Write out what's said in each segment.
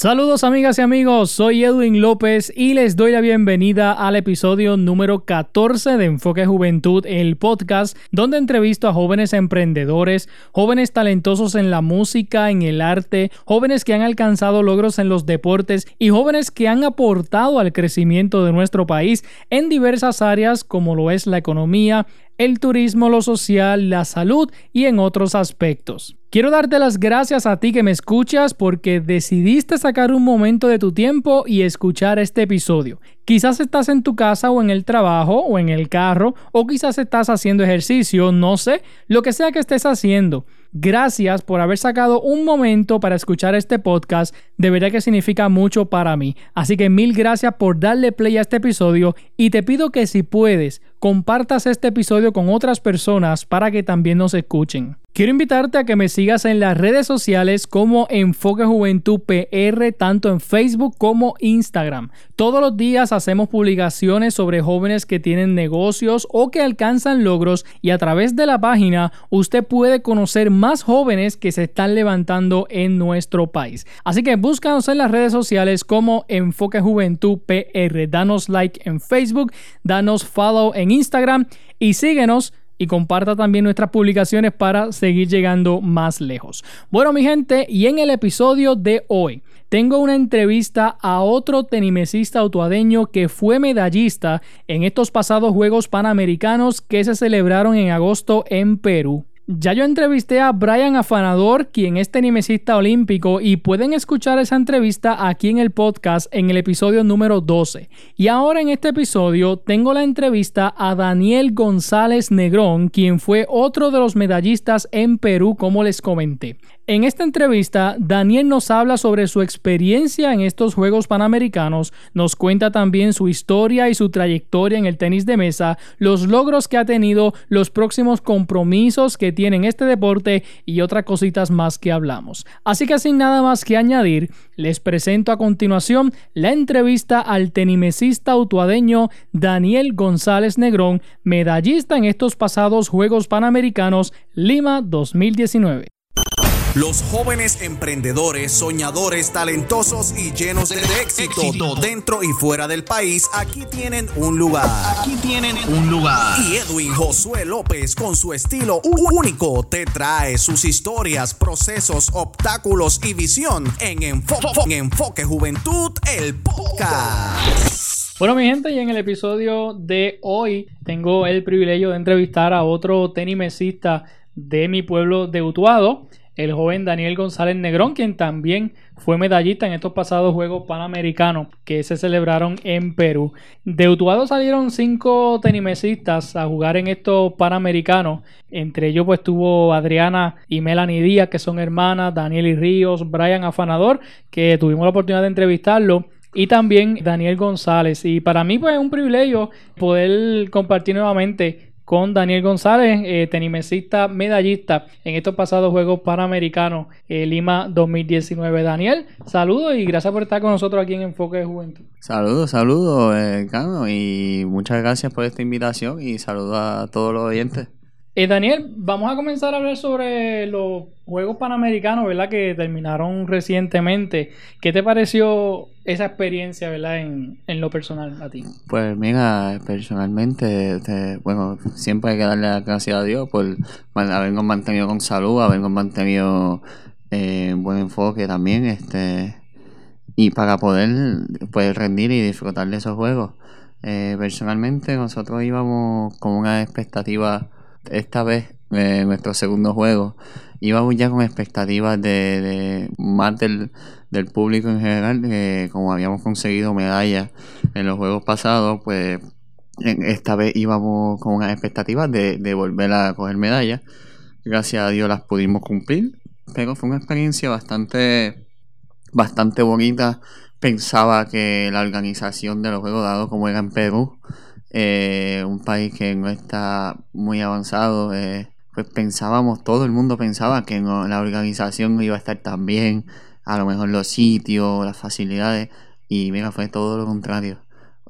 Saludos amigas y amigos, soy Edwin López y les doy la bienvenida al episodio número 14 de Enfoque Juventud, el podcast donde entrevisto a jóvenes emprendedores, jóvenes talentosos en la música, en el arte, jóvenes que han alcanzado logros en los deportes y jóvenes que han aportado al crecimiento de nuestro país en diversas áreas como lo es la economía, el turismo, lo social, la salud y en otros aspectos. Quiero darte las gracias a ti que me escuchas porque decidiste sacar un momento de tu tiempo y escuchar este episodio. Quizás estás en tu casa o en el trabajo o en el carro o quizás estás haciendo ejercicio, no sé, lo que sea que estés haciendo. Gracias por haber sacado un momento para escuchar este podcast, de verdad que significa mucho para mí. Así que mil gracias por darle play a este episodio y te pido que si puedes, compartas este episodio con otras personas para que también nos escuchen. Quiero invitarte a que me sigas en las redes sociales como Enfoque Juventud PR, tanto en Facebook como Instagram. Todos los días hacemos publicaciones sobre jóvenes que tienen negocios o que alcanzan logros y a través de la página usted puede conocer más jóvenes que se están levantando en nuestro país. Así que búscanos en las redes sociales como Enfoque Juventud PR. Danos like en Facebook, danos follow en Instagram y síguenos y comparta también nuestras publicaciones para seguir llegando más lejos. Bueno, mi gente, y en el episodio de hoy tengo una entrevista a otro tenimesista autuadeño que fue medallista en estos pasados Juegos Panamericanos que se celebraron en agosto en Perú. Ya yo entrevisté a Brian Afanador, quien es tenimesista olímpico, y pueden escuchar esa entrevista aquí en el podcast en el episodio número 12. Y ahora en este episodio tengo la entrevista a Daniel González Negrón, quien fue otro de los medallistas en Perú, como les comenté. En esta entrevista, Daniel nos habla sobre su experiencia en estos Juegos Panamericanos, nos cuenta también su historia y su trayectoria en el tenis de mesa, los logros que ha tenido, los próximos compromisos que tiene en este deporte y otras cositas más que hablamos. Así que sin nada más que añadir, les presento a continuación la entrevista al tenimesista autuadeño Daniel González Negrón, medallista en estos pasados Juegos Panamericanos Lima 2019. Los jóvenes emprendedores, soñadores, talentosos y llenos de, éxito, dentro y fuera del país, aquí tienen un lugar. Aquí tienen un lugar. Y Edwin Josué López, con su estilo único, te trae sus historias, procesos, obstáculos y visión en Enfoque, en Enfoque Juventud, el podcast. Bueno, mi gente, y en el episodio de hoy tengo el privilegio de entrevistar a otro tenimesista de mi pueblo de Utuado el joven Daniel González Negrón, quien también fue medallista en estos pasados Juegos Panamericanos que se celebraron en Perú. De Utuado salieron cinco tenimesistas a jugar en estos Panamericanos. Entre ellos pues tuvo Adriana y Melanie Díaz, que son hermanas, Daniel y Ríos, Brian Afanador, que tuvimos la oportunidad de entrevistarlo y también Daniel González. Y para mí pues es un privilegio poder compartir nuevamente con Daniel González, eh, tenimesista medallista en estos pasados Juegos Panamericanos eh, Lima 2019. Daniel, saludos y gracias por estar con nosotros aquí en Enfoque de Juventud. Saludos, saludos, eh, Cano, y muchas gracias por esta invitación y saludos a todos los oyentes. Eh, Daniel, vamos a comenzar a hablar sobre los Juegos Panamericanos, ¿verdad? Que terminaron recientemente. ¿Qué te pareció esa experiencia, ¿verdad? En, lo personal a ti. Pues mira, personalmente, bueno, siempre hay que darle las gracias a Dios por habernos mantenido con salud, habernos mantenido en eh, buen enfoque también, este y para poder pues, rendir y disfrutar de esos juegos. Eh, personalmente nosotros íbamos con una expectativa esta vez, eh, nuestro segundo juego, íbamos ya con expectativas de, más del, público en general, que como habíamos conseguido medallas en los juegos pasados, pues esta vez íbamos con unas expectativas de, de volver a coger medallas. Gracias a Dios las pudimos cumplir, pero fue una experiencia bastante, bastante bonita. Pensaba que la organización de los juegos, dado como era en Perú, eh, un país que no está muy avanzado, eh, pues pensábamos, todo el mundo pensaba que la organización iba a estar tan bien, a lo mejor los sitios, las facilidades, y mira, fue todo lo contrario.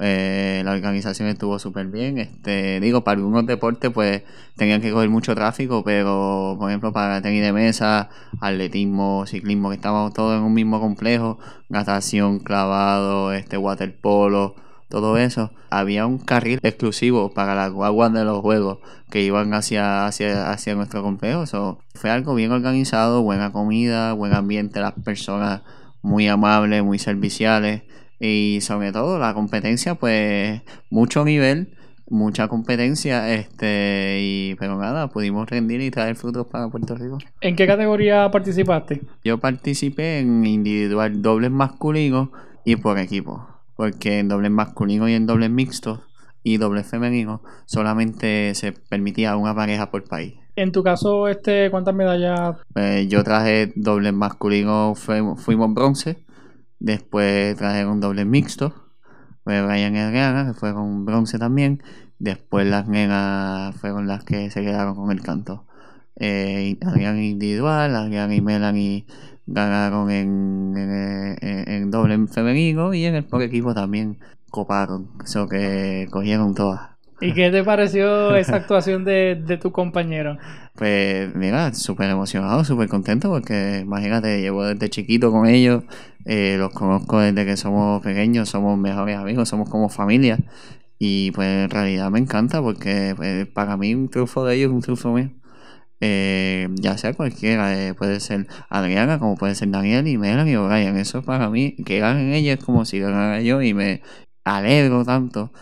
Eh, la organización estuvo súper bien. Este, digo, para algunos deportes pues tenían que coger mucho tráfico, pero por ejemplo para tenis de mesa, atletismo, ciclismo, que estábamos todos en un mismo complejo, natación, clavado, este waterpolo, todo eso. Había un carril exclusivo para las guaguas de los juegos que iban hacia, hacia, hacia nuestro complejo. So, fue algo bien organizado, buena comida, buen ambiente, las personas muy amables, muy serviciales y sobre todo la competencia, pues mucho nivel, mucha competencia, este y pero nada, pudimos rendir y traer frutos para Puerto Rico. ¿En qué categoría participaste? Yo participé en individual, dobles masculinos y por equipo, porque en dobles masculino y en dobles mixtos y dobles femenino solamente se permitía una pareja por país. En tu caso, este, ¿cuántas medallas? Pues yo traje dobles masculino, fuimos, bronce Después trajeron un doble mixto. Fue Brian Herrera, que fue con bronce también. Después las nenas fueron las que se quedaron con el canto. Eh, Adrián individual, Adrián y Melanie ganaron en, en, doble femenino y en el por equipo también coparon. Eso que cogieron todas. ¿Y qué te pareció esa actuación de, de tu compañero? Pues mira, súper emocionado, súper contento porque imagínate, llevo desde chiquito con ellos, eh, los conozco desde que somos pequeños, somos mejores amigos, somos como familia y pues en realidad me encanta porque pues, para mí un triunfo de ellos es un triunfo mío. Eh, ya sea cualquiera, eh, puede ser Adriana, como puede ser Daniel y Melanie y Brian. Eso para mí, que ganen ellos es como si ganara yo y me alegro tanto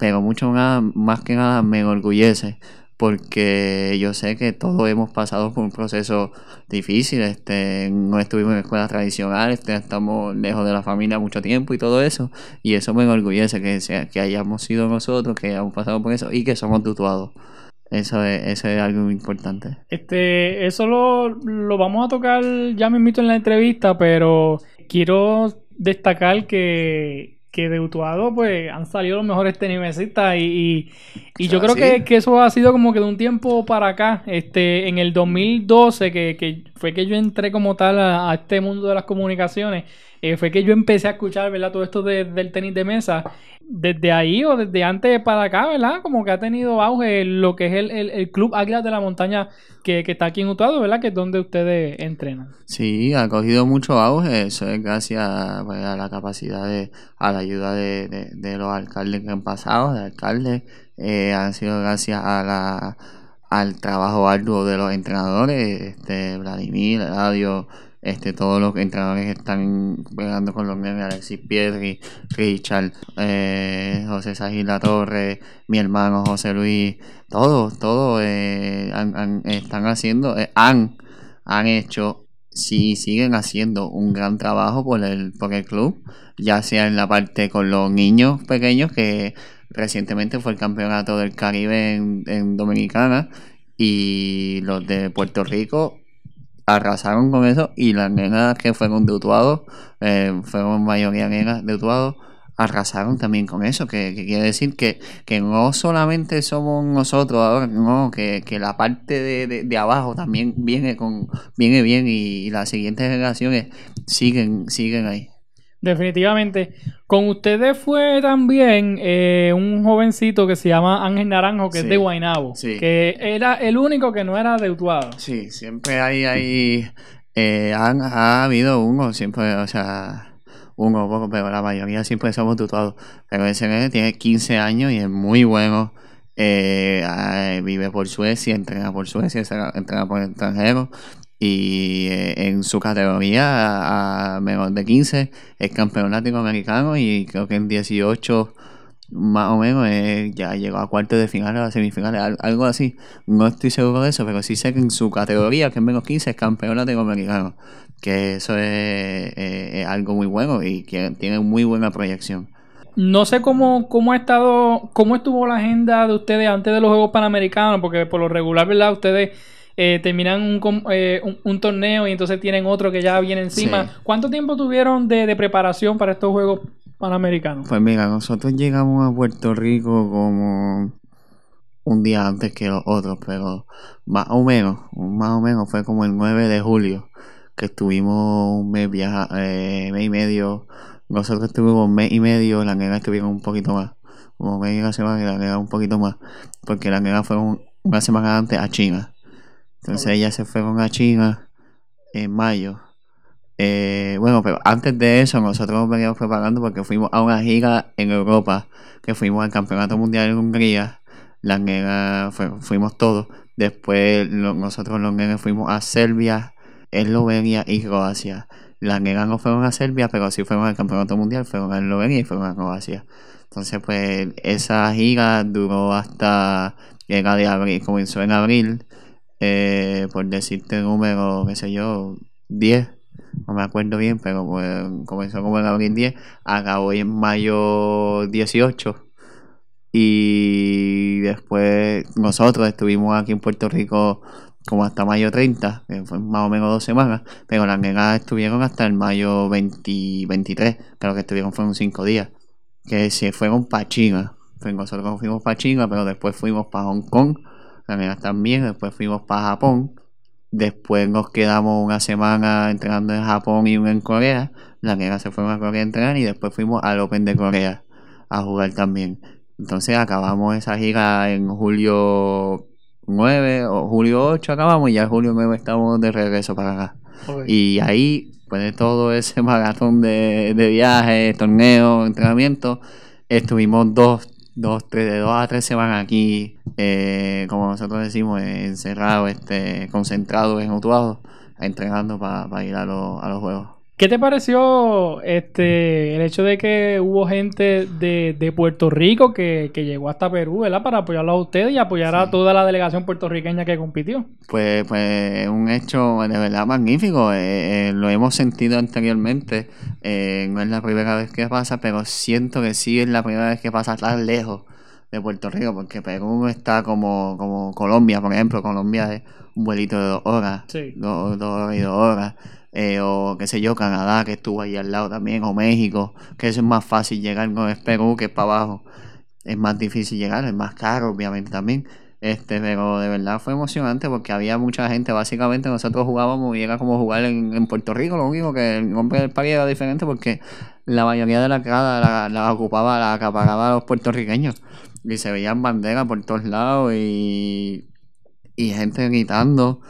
pero mucho más, más que nada me enorgullece porque yo sé que todos hemos pasado por un proceso difícil, este, no estuvimos en escuelas tradicionales, este, estamos lejos de la familia mucho tiempo y todo eso, y eso me enorgullece que, sea, que hayamos sido nosotros, que hayamos pasado por eso y que somos tutuados. Eso es, eso es algo importante. Este, eso lo, lo vamos a tocar ya me invito en la entrevista, pero quiero destacar que que de Utuado pues han salido los mejores tenisistas y, y, yo creo que, que, eso ha sido como que de un tiempo para acá, este en el 2012 que, que fue que yo entré como tal a, este mundo de las comunicaciones, eh, fue que yo empecé a escuchar, ¿verdad? Todo esto del tenis de mesa. Desde ahí o desde antes para acá, ¿verdad? Como que ha tenido auge lo que es el, el, Club Águilas de la Montaña que, que, está aquí en Utuado, ¿verdad? Que es donde ustedes entrenan. Sí, ha cogido mucho auge. Eso es gracias pues, a la capacidad de, a la ayuda de, de, los alcaldes que han pasado, de alcaldes. Eh, han sido gracias a la al trabajo arduo de los entrenadores, este Vladimir, Radio este, todos los entrenadores que están pegando con los nenes, Alexis Piedri, Richard, eh, José Sagila Torre, mi hermano José Luis, todos, todos eh, están haciendo, eh, han, han hecho, sí, siguen haciendo un gran trabajo por el, por el club, ya sea en la parte con los niños pequeños, que recientemente fue el campeonato del Caribe en, en Dominicana, y los de Puerto Rico arrasaron con eso y las nenas que fueron de Utuado, eh, fueron mayoría nenas de Utuado, arrasaron también con eso, que, quiere decir que, que, no solamente somos nosotros ahora, no, que, la parte de, de, abajo también viene con viene bien y, las siguientes generaciones siguen, siguen ahí. Definitivamente. Con ustedes fue también eh, un jovencito que se llama Ángel Naranjo, que es de Guaynabo. Que era el único que no era de Utuado. Sí, siempre hay, hay eh, ha habido uno, siempre, o sea, uno poco, pero la mayoría siempre somos tutuados. Pero ese tiene 15 años y es muy bueno. Eh, vive por Suecia, entrena por Suecia, entrena por el extranjero y eh, en su categoría a, menor de 15 es campeón latinoamericano y creo que en 18 más o menos eh, ya llegó a cuartos de final a semifinales, algo así. No estoy seguro de eso, pero sí sé que en su categoría, que es menos 15, es campeón latinoamericano. Que eso es, eh, algo muy bueno y que tiene muy buena proyección. No sé cómo, cómo ha estado, cómo estuvo la agenda de ustedes antes de los Juegos Panamericanos, porque por lo regular, ¿verdad? Ustedes eh, terminan eh, un, torneo y entonces tienen otro que ya viene encima. ¿Cuánto tiempo tuvieron de, preparación para estos Juegos Panamericanos? Pues mira, nosotros llegamos a Puerto Rico como un día antes que los otros, pero más o menos, más o menos fue como el 9 de julio que estuvimos un mes, viaja, eh, mes y medio nosotros estuvimos un mes y medio, la nena estuvieron un poquito más, como media semana y la nena un poquito más, porque la nena fue un- una semana antes a China. Entonces Ok. ellas se fueron a China en mayo. Eh, bueno, pero antes de eso nosotros nos veníamos preparando porque fuimos a una gira en Europa, que fuimos al Campeonato Mundial en Hungría. Las nenas fue- fuimos todos. Después nosotros los nenes fuimos a Serbia, Eslovenia y Croacia. Las nenas no fueron a Serbia, pero sí fueron al Campeonato Mundial, fueron a Eslovenia y fueron a Croacia. Entonces, pues esa gira duró hasta era de abril, comenzó en abril, eh, por decirte número, qué sé yo, 10, no me acuerdo bien, pero pues, comenzó como en abril 10, acabó en mayo 18. Y después nosotros estuvimos aquí en Puerto Rico como hasta mayo 30, que fue más o menos dos semanas, pero las nenas estuvieron hasta el mayo 20, 23, que lo que estuvieron fueron cinco días, que se fueron para China. Nosotros fuimos para China, pero después fuimos para Hong Kong, nenas también, después fuimos para Japón, después nos quedamos una semana entrenando en Japón y una en Corea, las nenas se fueron a Corea a entrenar y después fuimos al Open de Corea a jugar también. Entonces acabamos esa gira en julio 9 o julio 8 acabamos y ya julio 9 estamos de regreso para acá. Y ahí, después de todo ese maratón de, de viajes, torneos, entrenamientos, estuvimos dos, dos, tres, de dos a tres semanas aquí, eh, como nosotros decimos, encerrados, este, concentrados en Utuado, entrenando para ir a, los- a los juegos. ¿Qué te pareció este el hecho de que hubo gente de, de Puerto Rico que, que llegó hasta Perú, ¿verdad? Para apoyarlo a ustedes y apoyar a toda la delegación puertorriqueña que compitió. Pues, pues un hecho de verdad magnífico. eh, eh, lo hemos sentido anteriormente. eh, no es la primera vez que pasa, pero siento que sí es la primera vez que pasa tan lejos de Puerto Rico, porque Perú está como, como Colombia, por ejemplo. Colombia es un vuelito de dos horas, Sí. dos, dos horas y dos horas. Eh, o qué sé yo, Canadá, que estuvo ahí al lado también, o México, que eso es más fácil llegar, no es Perú, que es para abajo. Es más difícil llegar, es más caro, obviamente también. Este, pero de verdad fue emocionante porque había mucha gente. Básicamente nosotros jugábamos y era como jugar en, en Puerto Rico. Lo único que el nombre del país era diferente porque la mayoría de la grada la, la ocupaba, la acaparaba los puertorriqueños. Y se veían banderas por todos lados y, y gente gritando.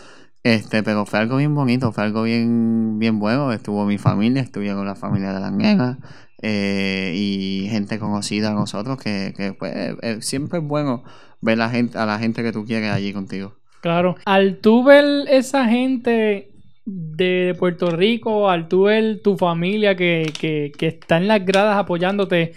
Este, pero fue algo bien bonito, fue algo bien, bien bueno. Estuvo mi familia, estuvieron la familia de las nenas eh, y gente conocida a nosotros que, que pues, eh, siempre es bueno ver la gente, a la gente que tú quieres allí contigo. Claro. Al tú ver esa gente de Puerto Rico, al tú ver tu familia que, que, que está en las gradas apoyándote,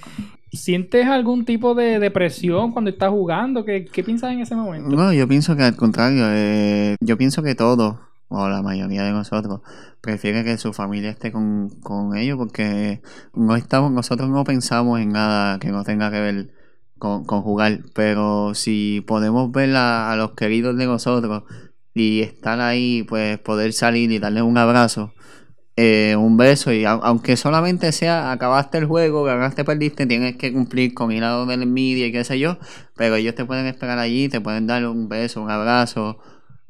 ¿sientes algún tipo de depresión cuando estás jugando? ¿Qué, qué piensas en ese momento? No, yo pienso que al contrario, eh, yo pienso que todos, o la mayoría de nosotros, prefiere que su familia esté con, con ellos porque no estamos, nosotros no pensamos en nada que no tenga que ver con, con jugar, pero si podemos ver a, a los queridos de nosotros y estar ahí, pues poder salir y darles un abrazo, eh, un beso y au- aunque solamente sea acabaste el juego, ganaste, perdiste, tienes que cumplir con ir a donde el media y qué sé yo, pero ellos te pueden esperar allí, te pueden dar un beso, un abrazo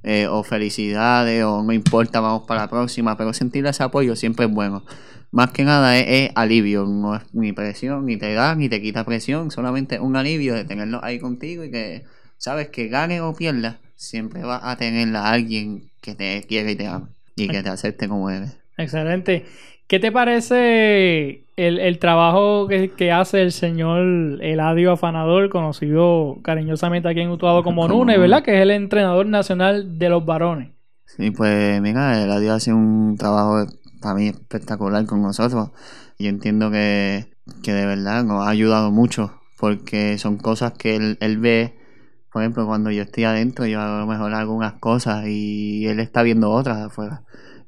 eh, o felicidades o no importa, vamos para la próxima, pero sentir ese apoyo siempre es bueno. Más que nada es, es alivio, no es ni presión, ni te da, ni te quita presión, solamente un alivio de tenerlos ahí contigo y que sabes que gane o pierda, siempre vas a tener a alguien que te quiere y te ama y que te acepte como eres. Excelente. ¿Qué te parece el, el trabajo que, que hace el señor Eladio Afanador, conocido cariñosamente aquí en Utuado como Nune. ¿verdad? Que es el entrenador nacional de los varones. Sí, pues mira, el adiós hace un trabajo para mí espectacular con nosotros. Yo entiendo que, que de verdad nos ha ayudado mucho porque son cosas que él, él ve. Por ejemplo, cuando yo estoy adentro, yo a lo mejor hago unas cosas y él está viendo otras afuera.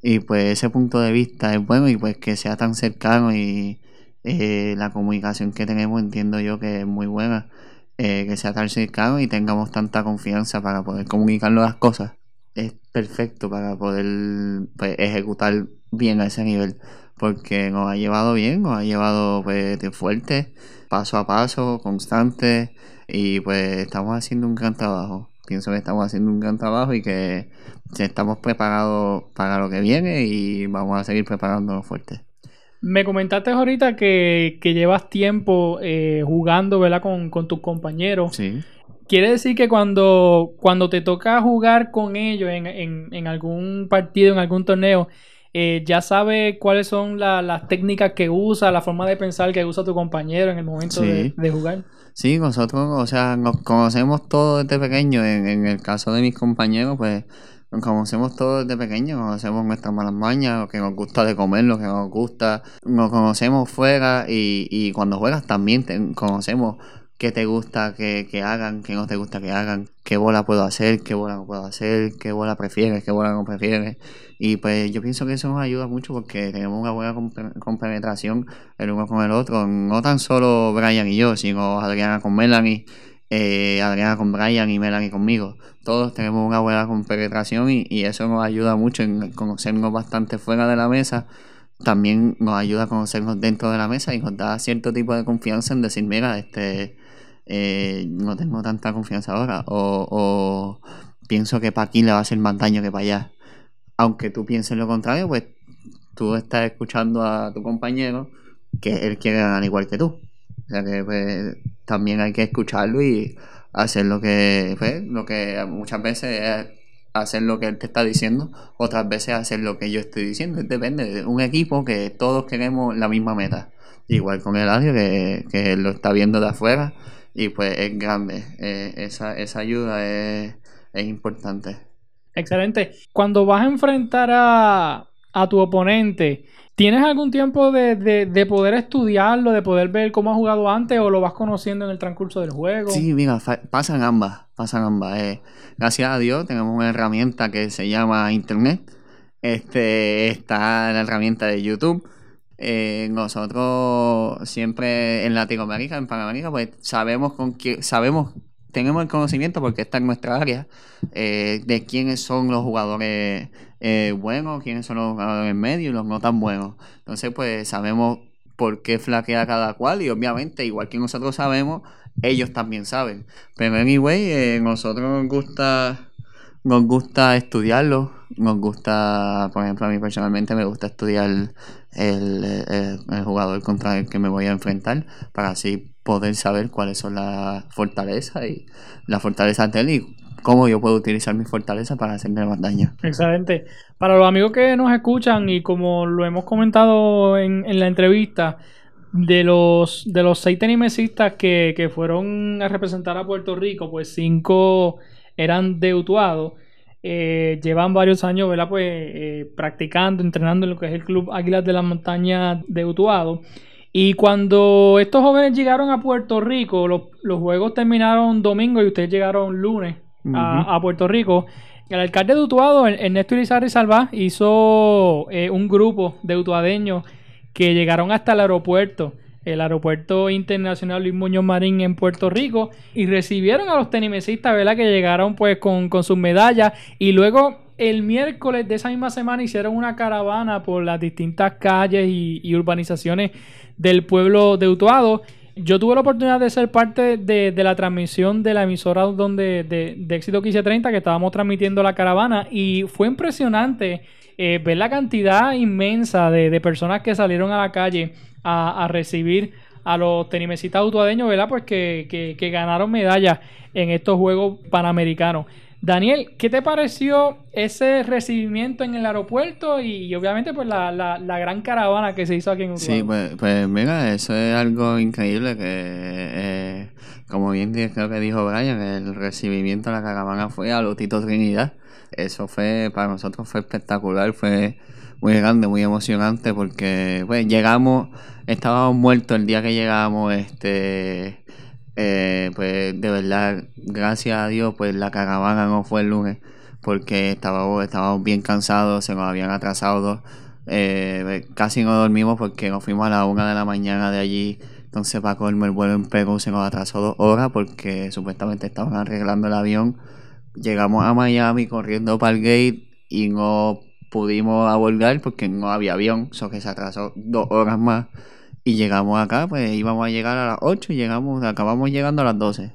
Y pues ese punto de vista es bueno y pues que sea tan cercano y eh, la comunicación que tenemos entiendo yo que es muy buena. eh, que sea tan cercano y tengamos tanta confianza para poder comunicarnos las cosas es perfecto para poder pues, ejecutar bien a ese nivel porque nos ha llevado bien, nos ha llevado pues, de fuerte, paso a paso, constante y pues estamos haciendo un gran trabajo. Pienso que estamos haciendo un gran trabajo y que estamos preparados para lo que viene y vamos a seguir preparándonos fuerte. Me comentaste ahorita que, que llevas tiempo eh, jugando, ¿verdad? Con, con tus compañeros. Sí. Quiere decir que cuando, cuando te toca jugar con ellos en, en, en algún partido, en algún torneo, eh, ya sabes cuáles son la- las técnicas que usa, la forma de pensar que usa tu compañero en el momento de, Sí. de jugar. Sí, nosotros, o sea, nos conocemos todos desde pequeños. En, en el caso de mis compañeros, pues conocemos todos desde pequeños, conocemos nuestras malas mañas, lo que nos gusta de comer, lo que nos gusta. Nos conocemos fuera y, cuando juegas también conocemos qué te gusta que, que hagan, qué no te gusta que hagan, qué bola puedo hacer, qué bola no puedo hacer, qué bola prefieres, qué bola no prefieres. Y pues yo pienso que eso nos ayuda mucho porque tenemos una buena compe- compenetración el uno con el otro, no tan solo Brian y yo, sino Adriana con Melanie, eh, Adriana con Brian y Melanie conmigo. Todos tenemos una buena compenetración y, eso nos ayuda mucho en conocernos bastante fuera de la mesa. También nos ayuda a conocernos dentro de la mesa y nos da cierto tipo de confianza en decir, mira, este, eh, no tengo tanta confianza ahora o, o pienso que para aquí le va a hacer más daño que para allá. Aunque tú pienses lo contrario, pues tú estás escuchando a tu compañero que él quiere ganar igual que tú. O sea que pues, también hay que escucharlo y hacer lo que, pues, lo que muchas veces es hacer lo que él te está diciendo, otras veces hacer lo que yo estoy diciendo. Depende de un equipo que todos queremos la misma meta. Igual con el audio que, que lo está viendo de afuera y pues es grande. Eh, esa, esa ayuda es, es importante. Excelente. Cuando vas a enfrentar a, a tu oponente, ¿tienes algún tiempo de, de- de poder estudiarlo, de poder ver cómo ha jugado antes o lo vas conociendo en el transcurso del juego? Sí, mira, pasan ambas, pasan ambas. eh. gracias a Dios tenemos una herramienta que se llama Internet. Este está la herramienta de YouTube. Eh, nosotros siempre en Latinoamérica, en Panamérica, pues sabemos con qué, sabemos, tenemos el conocimiento porque está en nuestra área eh, de quiénes son los jugadores eh, buenos, quiénes son los jugadores medios y los no tan buenos. Entonces, pues sabemos por qué flaquea cada cual y obviamente, igual que nosotros sabemos, ellos también saben. Pero anyway, eh, nosotros nos gusta nos gusta estudiarlo, nos gusta, por ejemplo, a mí personalmente me gusta estudiar el, jugador contra el que me voy a enfrentar para así poder saber cuáles son las fortalezas y las fortalezas de él y cómo yo puedo utilizar mi fortaleza para hacerle más daño. Excelente. Para los amigos que nos escuchan y como lo hemos comentado en, en la entrevista, de los, de los seis tenimesistas que, que fueron a representar a Puerto Rico, pues cinco eran de Utuado. Eh, llevan varios años, ¿verdad? Pues eh, practicando, entrenando en lo que es el Club Águilas de la Montaña de Utuado. Y cuando estos jóvenes llegaron a Puerto Rico, los, los juegos terminaron domingo y ustedes llegaron lunes a, Puerto Rico. El alcalde de Utuado, Er- Ernesto Irizarry Salva, hizo eh, un grupo de utuadeños que llegaron hasta el aeropuerto, el aeropuerto internacional Luis Muñoz Marín en Puerto Rico, y recibieron a los tenimesistas, ¿verdad? Que llegaron pues con, con sus medallas y luego el miércoles de esa misma semana hicieron una caravana por las distintas calles y, urbanizaciones del pueblo de Utuado. Yo tuve la oportunidad de ser parte de, la transmisión de la emisora donde, de, de Éxito 1530 que estábamos transmitiendo la caravana y fue impresionante eh, ver la cantidad inmensa de, personas que salieron a la calle a, recibir a los tenimesistas utuadeños, ¿verdad? Pues que, que- que ganaron medallas en estos Juegos Panamericanos. Daniel, ¿qué te pareció ese recibimiento en el aeropuerto y, obviamente pues la, la- la gran caravana que se hizo aquí en Utuado? Sí, pues, pues mira, eso es algo increíble que, eh, como bien creo que dijo Brian, el recibimiento de la caravana fue a Lotito Trinidad. Eso fue, para nosotros fue espectacular, fue muy grande, muy emocionante porque pues llegamos, estábamos muertos el día que llegamos, este, eh, pues de verdad, gracias a Dios, pues la caravana no fue el lunes porque estábamos, estábamos bien cansados, se nos habían atrasado dos. Eh, casi no dormimos porque nos fuimos a la una de la mañana de allí. Entonces, para colmo, el vuelo en Perú se nos atrasó dos horas porque supuestamente estaban arreglando el avión. Llegamos a Miami corriendo para el gate y no pudimos abordar porque no había avión, eso que se atrasó dos horas más. Y llegamos acá, pues íbamos a llegar a las 8 y llegamos, acabamos llegando a las 12.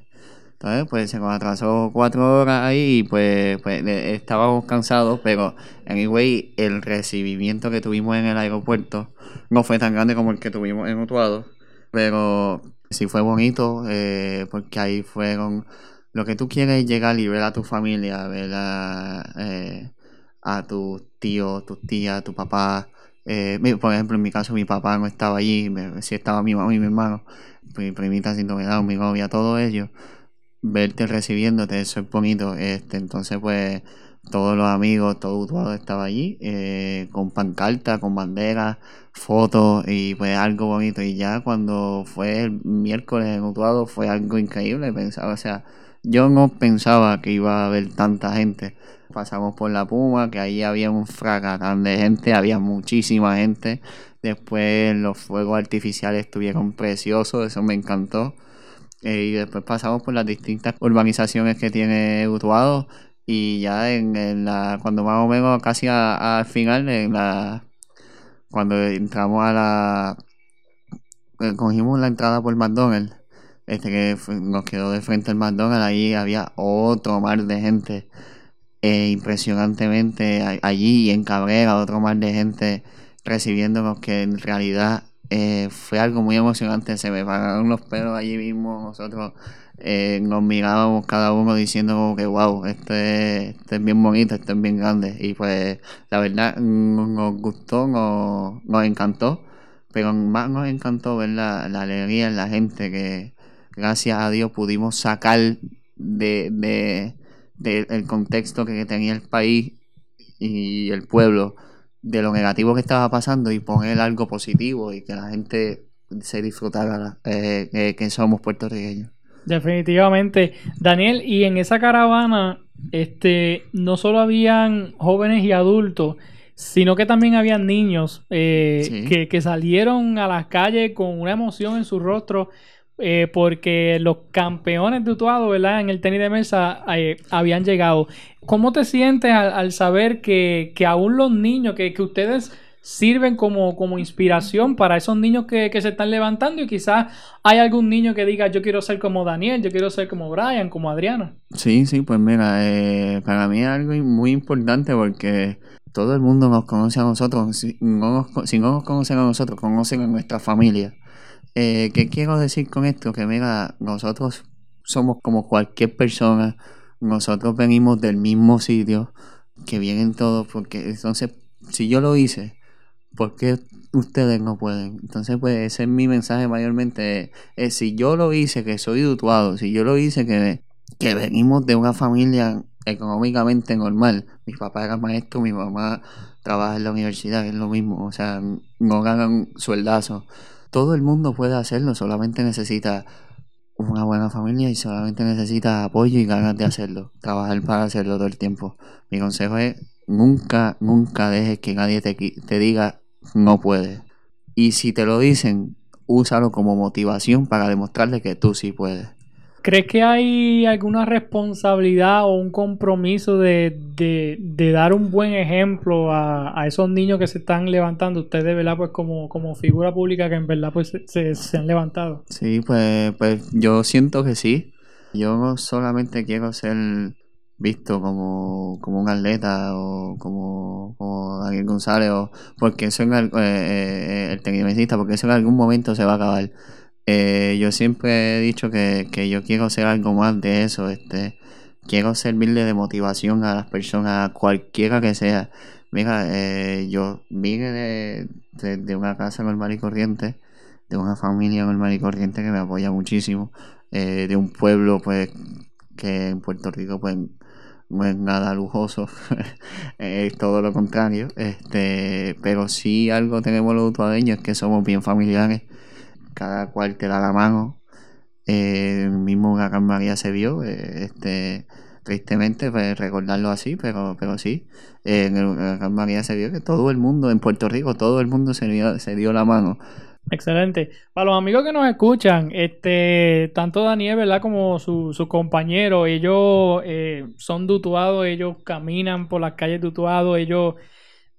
Entonces, pues se nos atrasó cuatro horas ahí y pues, pues estábamos cansados, pero anyway, el recibimiento que tuvimos en el aeropuerto no fue tan grande como el que tuvimos en Utuado, pero sí fue bonito eh, porque ahí fueron lo que tú quieres es llegar y ver a tu familia, ver a, eh, a tus tíos, tus tías, tu papá. Eh, por ejemplo, en mi caso, mi papá no estaba allí, sí estaba mi mamá y mi hermano, mi primita sin novedad, mi novia, todos ellos. Verte recibiéndote, eso es bonito. Este, entonces, pues, todos los amigos, todo Utuado estaba allí, eh, con pancarta, con banderas, fotos y pues algo bonito. Y ya cuando fue el miércoles en Utuado fue algo increíble. Pensaba, o sea, yo no pensaba que iba a haber tanta gente. Pasamos por la Puma, que ahí había un fracatán de gente, había muchísima gente. Después los fuegos artificiales estuvieron preciosos, eso me encantó. Eh, y después pasamos por las distintas urbanizaciones que tiene Utuado. Y ya en, la, cuando más o menos casi a- al final, en la, cuando entramos a la, eh, cogimos la entrada por McDonald's, este que nos quedó de frente al McDonald's, ahí había otro mar de gente, eh, impresionantemente, allí en Cabrera otro mar de gente recibiéndonos que en realidad eh, fue algo muy emocionante, se me pararon los pelos allí mismo, nosotros eh, nos mirábamos cada uno diciendo como que wow, este, este es bien bonito, este es bien grande y pues la verdad nos gustó, nos, encantó, pero más nos encantó ver la alegría en la gente que gracias a Dios pudimos sacar de, de, de el contexto que tenía el país y el pueblo de lo negativo que estaba pasando y poner algo positivo y que la gente se disfrutara eh, eh, que somos puertorriqueños. Definitivamente. Daniel, y en esa caravana, este, no solo habían jóvenes y adultos, sino que también habían niños eh, Sí. que, que salieron a las calles con una emoción en su rostro. Eh, porque los campeones de Utuado, ¿verdad? En el tenis de mesa eh, habían llegado. ¿Cómo te sientes al, saber que, aún los niños, que, ustedes sirven como, como inspiración para esos niños que, se están levantando y quizás hay algún niño que diga yo quiero ser como Daniel, yo quiero ser como Brian, como Adriana. Sí, sí, pues mira, eh, para mí es algo muy importante porque todo el mundo nos conoce a nosotros. Si no nos, si no nos conocen a nosotros, conocen a nuestra familia. Eh, ¿Qué quiero decir con esto? Que mira, nosotros somos como cualquier persona, nosotros venimos del mismo sitio, que vienen todos, porque entonces, si yo lo hice, ¿por qué ustedes no pueden? Entonces, pues ese es mi mensaje mayormente. Es, si yo lo hice, que soy dutuado, si yo lo hice, que, que venimos de una familia económicamente normal. Mi papá era maestro, mi mamá trabaja en la universidad, es lo mismo. O sea, no ganan sueldazo. Todo el mundo puede hacerlo, solamente necesita una buena familia y solamente necesita apoyo y ganas de hacerlo. Trabajar para hacerlo todo el tiempo. Mi consejo es nunca, nunca dejes que nadie te, te diga no puedes. Y si te lo dicen, úsalo como motivación para demostrarle que tú sí puedes. ¿Crees que hay alguna responsabilidad o un compromiso de, de- de dar un buen ejemplo a, a esos niños que se están levantando? Ustedes, ¿verdad? Pues como, como figura pública que en verdad pues se, se- han levantado. Sí, pues, pues yo siento que sí. Yo solamente quiero ser visto como, como un atleta o como, como Daniel González o porque eso en al- eh, eh, el tenista porque eso en algún momento se va a acabar. Eh, yo siempre he dicho que, que yo quiero ser algo más de eso, este, quiero servirle de motivación a las personas, a cualquiera que sea. Mira, eh, yo vine de, de, de una casa normal y corriente, de una familia normal y corriente que me apoya muchísimo, eh, de un pueblo pues que en Puerto Rico pues no es nada lujoso, es todo lo contrario, este, pero sí algo tenemos los utuadeños que somos bien familiares, cada cual te da la mano, eh, mismo Huracán María se vio, eh, este, tristemente pues, recordarlo así, pero, pero sí, eh, en el María se vio que todo el mundo en Puerto Rico, todo el mundo se dio, se dio la mano. Excelente. Para los amigos que nos escuchan, este, tanto Daniel, ¿verdad? Como su, su compañero, ellos eh, son dutuados, ellos caminan por las calles dutuados, ellos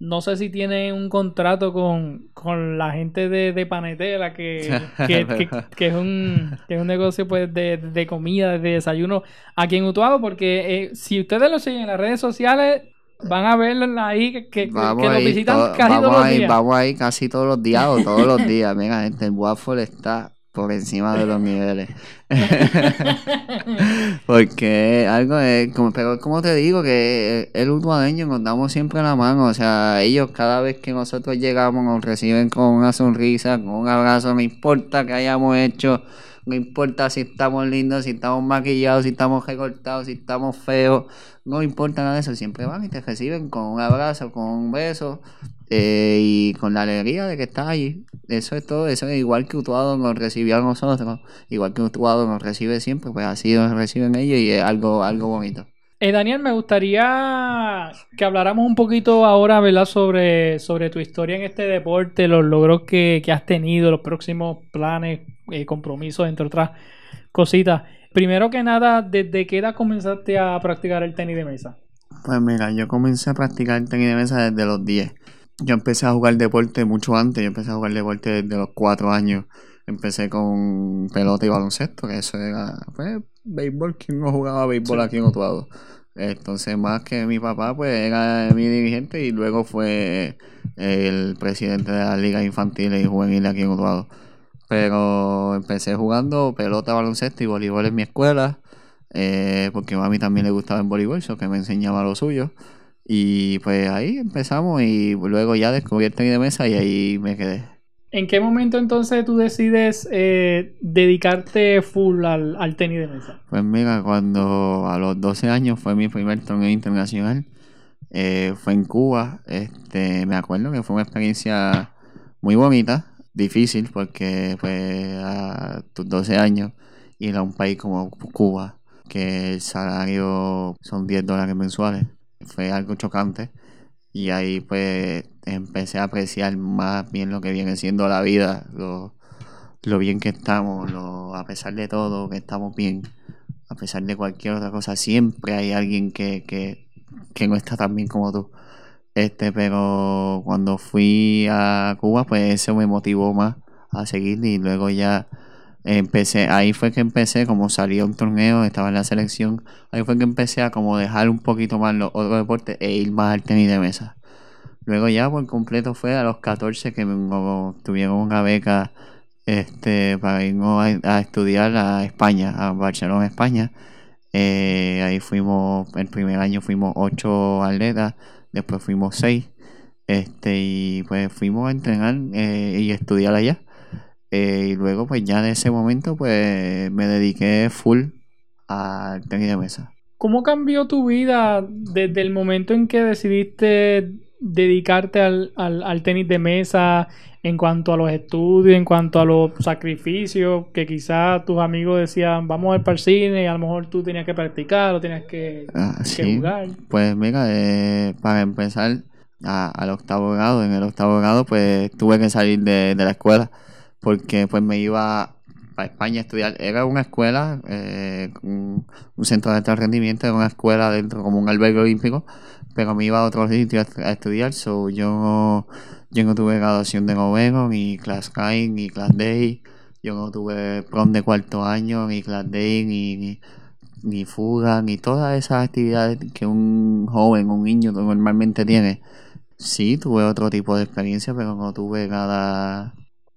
no sé si tiene un contrato con, con la gente de, de Panetela, que, que, que- que es un, que es un negocio pues de, de comida, de desayuno aquí en Utuado, porque eh, si ustedes lo siguen en las redes sociales, van a ver ahí que, que, Vamos ir visitan casi vamos todos los días. vamos a ir casi todos los días o todos los días. Mira, este, el waffle está por encima de los niveles. Porque algo es, como, pero como te digo, que el utuadeño nos damos siempre la mano. O sea, ellos cada vez que nosotros llegamos nos reciben con una sonrisa, con un abrazo, no importa que hayamos hecho, no importa si estamos lindos, si estamos maquillados, si estamos recortados, si estamos feos, no importa nada de eso. Siempre van y te reciben con un abrazo, con un beso eh, y con la alegría de que estás allí. Eso es todo, eso es igual que Utuado nos recibió a nosotros, igual que Utuado nos recibe siempre, pues así nos reciben ellos y es algo, algo bonito. Eh, Daniel, me gustaría que habláramos un poquito ahora, ¿verdad? Sobre, sobre tu historia en este deporte, los logros que, que has tenido, los próximos planes, eh, compromisos, entre otras cositas. Primero que nada, ¿desde qué edad comenzaste a practicar el tenis de mesa? Pues mira, yo comencé a practicar tenis de mesa desde los 10. Yo empecé a jugar deporte mucho antes, yo empecé a jugar deporte desde los 4 años. Empecé con pelota y baloncesto, que eso era, pues, béisbol, que uno jugaba béisbol Sí. aquí en Utuado. Entonces, más que mi papá, pues, era mi dirigente y luego fue el presidente de las ligas infantiles y juveniles aquí en Utuado. Pero empecé jugando pelota, baloncesto y voleibol en mi escuela, eh, porque a mami también le gustaba el voleibol, eso que me enseñaba lo suyo. Y pues ahí empezamos y luego ya descubrí el tenis de mesa y ahí me quedé. ¿En qué momento entonces tú decides eh, dedicarte full al, al tenis de mesa? Pues mira, cuando a los 12 años fue mi primer torneo internacional, eh, fue en Cuba, este, me acuerdo que fue una experiencia muy bonita, difícil porque pues a tus 12 años ir a un país como Cuba, que el salario son 10 dólares mensuales, fue algo chocante y ahí pues empecé a apreciar más bien lo que viene siendo la vida, lo, lo bien que estamos, a pesar de todo, que estamos bien, a pesar de cualquier otra cosa, siempre hay alguien que, que, que no está tan bien como tú. Este, pero cuando fui a Cuba, pues eso me motivó más a seguir y luego ya empecé, ahí fue que empecé, como salía un torneo, estaba en la selección, ahí fue que empecé a como dejar un poquito más los otros deportes e ir más al tenis de mesa. Luego ya por completo fue a los 14 que tuvieron una beca este para irnos a, a estudiar a España, a Barcelona, España. Eh, ahí fuimos, el primer año fuimos ocho atletas, después fuimos seis. Este, y pues fuimos a entrenar eh, y estudiar allá. Eh, y luego, pues ya de ese momento, pues me dediqué full al tenis de mesa. ¿Cómo cambió tu vida desde el momento en que decidiste dedicarte al, al- al tenis de mesa en cuanto a los estudios, en cuanto a los sacrificios, que quizás tus amigos decían, vamos a ir para el cine y a lo mejor tú tenías que practicar o tenías que, Ah, que sí. jugar? Pues mira, eh, para empezar a- al octavo grado, en el octavo grado, pues tuve que salir de, de la escuela porque pues me iba a España a estudiar. Era una escuela, eh, un, centro de alto rendimiento, era una escuela dentro como un albergue olímpico, pero me iba a otro sitio a, a estudiar, so yo yo no tuve graduación de noveno, ni class high, ni class day, yo no tuve prom de cuarto año, ni class day, ni, ni, ni fuga, ni todas esas actividades que un joven, un niño normalmente tiene. Sí, tuve otro tipo de experiencia, pero no tuve nada,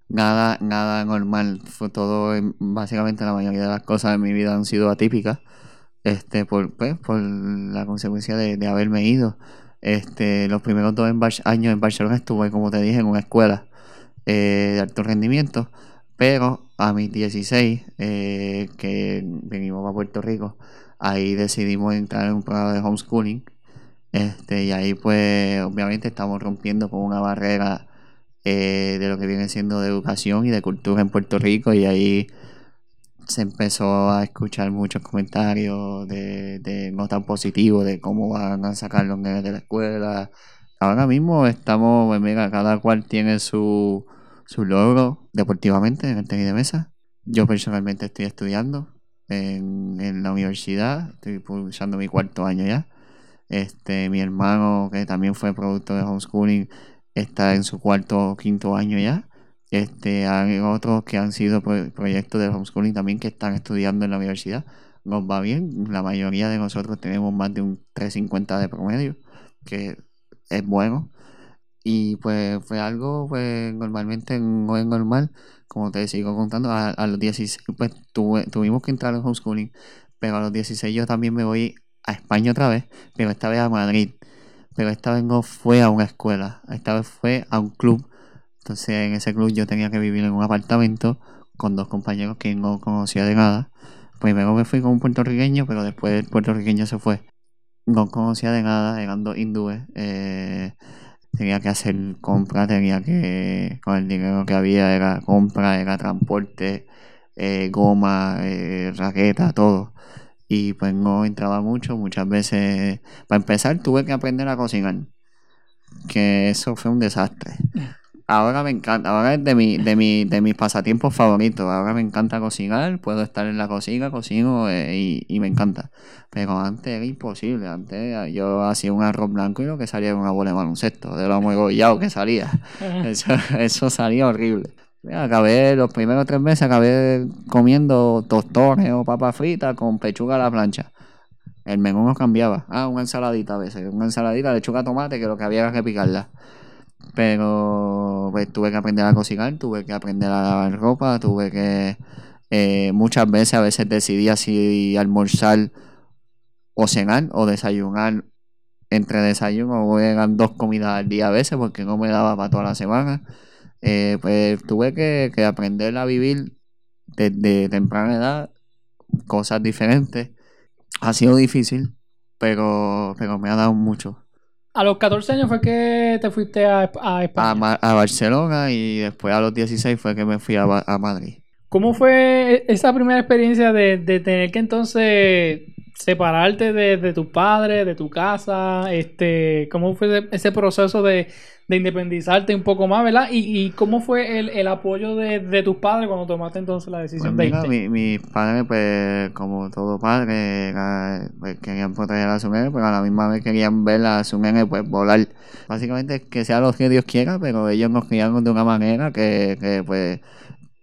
nada, nada normal. Fue todo, en- básicamente la mayoría de las cosas en mi vida han sido atípicas, este, por, pues, por la consecuencia de, de haberme ido. Este, los primeros dos años en Barcelona estuve, como te dije, en una escuela eh, de alto rendimiento, pero a mis 16, eh, que venimos a Puerto Rico, ahí decidimos entrar en un programa de homeschooling. Este, y ahí pues obviamente estamos rompiendo con una barrera eh, de lo que viene siendo de educación y de cultura en Puerto Rico y ahí se empezó a escuchar muchos comentarios de, no tan positivos de cómo van a sacar los nenes de la escuela. Ahora mismo estamos, pues mira, cada cual tiene su, su logro deportivamente en el tenis de mesa. Yo personalmente estoy estudiando en, en la universidad, estoy cursando mi cuarto año ya. Este, mi hermano, que también fue producto de homeschooling, está en su cuarto o quinto año ya. Este, hay otros que han sido proyectos de homeschooling también que están estudiando en la universidad. Nos va bien, la mayoría de nosotros tenemos más de un 350 de promedio, que es bueno. Y pues fue algo, pues normalmente no es normal, como te sigo contando, a, los 16 pues tuvimos que entrar en homeschooling, pero a los 16 yo también me voy a España otra vez, pero esta vez a Madrid. Pero esta vez no fue a una escuela, esta vez fue a un club. Entonces en ese club yo tenía que vivir en un apartamento con dos compañeros que no conocía de nada. Primero me fui con un puertorriqueño, pero después el puertorriqueño se fue. No conocía de nada, eran dos hindúes. Eh, tenía que hacer compra, tenía que, con el dinero que había, era compra, era transporte, eh, goma, eh, raqueta, todo y pues no entraba mucho, muchas veces, para empezar tuve que aprender a cocinar, que eso fue un desastre. Ahora me encanta, ahora es de, mi, de, mi, de mis pasatiempos favoritos, ahora me encanta cocinar, puedo estar en la cocina, cocino eh, y, y, me encanta. Pero antes era imposible, antes yo hacía un arroz blanco y lo que salía era una bola de baloncesto, de lo muy que salía. Eso, eso salía horrible. Acabé los primeros tres meses, acabé comiendo tostones o papas fritas con pechuga a la plancha. El menú no cambiaba. Ah, una ensaladita a veces. Una ensaladita, lechuga, tomate, que lo que había era que picarla. Pero pues, tuve que aprender a cocinar, tuve que aprender a lavar ropa, tuve que... Eh, muchas veces, a veces decidía si almorzar o cenar o desayunar entre desayuno eran dos comidas al día a veces porque no me daba para toda la semana. Eh, pues tuve que, aprender a vivir desde temprana edad cosas diferentes. Ha sido difícil, pero, pero me ha dado mucho. A los 14 años fue que te fuiste a, a España. A, Barcelona y después a los 16 fue que me fui a, Madrid. ¿Cómo fue esa primera experiencia de, de tener que entonces separarte de, de tus padres, de tu casa, este, cómo fue ese proceso de, independizarte un poco más, ¿verdad? Y, cómo fue el, apoyo de, tus padres cuando tomaste entonces la decisión pues de irte. mis padres, pues, como todo padre, pues, querían proteger a su nene, pero a la misma vez querían ver a su nene, pues, volar. Básicamente, que sea lo que Dios quiera, pero ellos nos criaron de una manera que, que pues,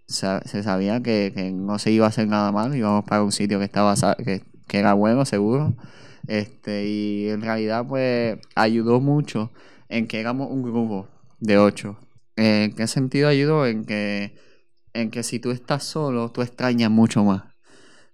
se sabía que, que, no se iba a hacer nada mal, íbamos para un sitio que estaba que que era bueno, seguro. Este, y en realidad, pues, ayudó mucho en que éramos un grupo de ocho. ¿En qué sentido ayudó? En que, en que si tú estás solo, tú extrañas mucho más.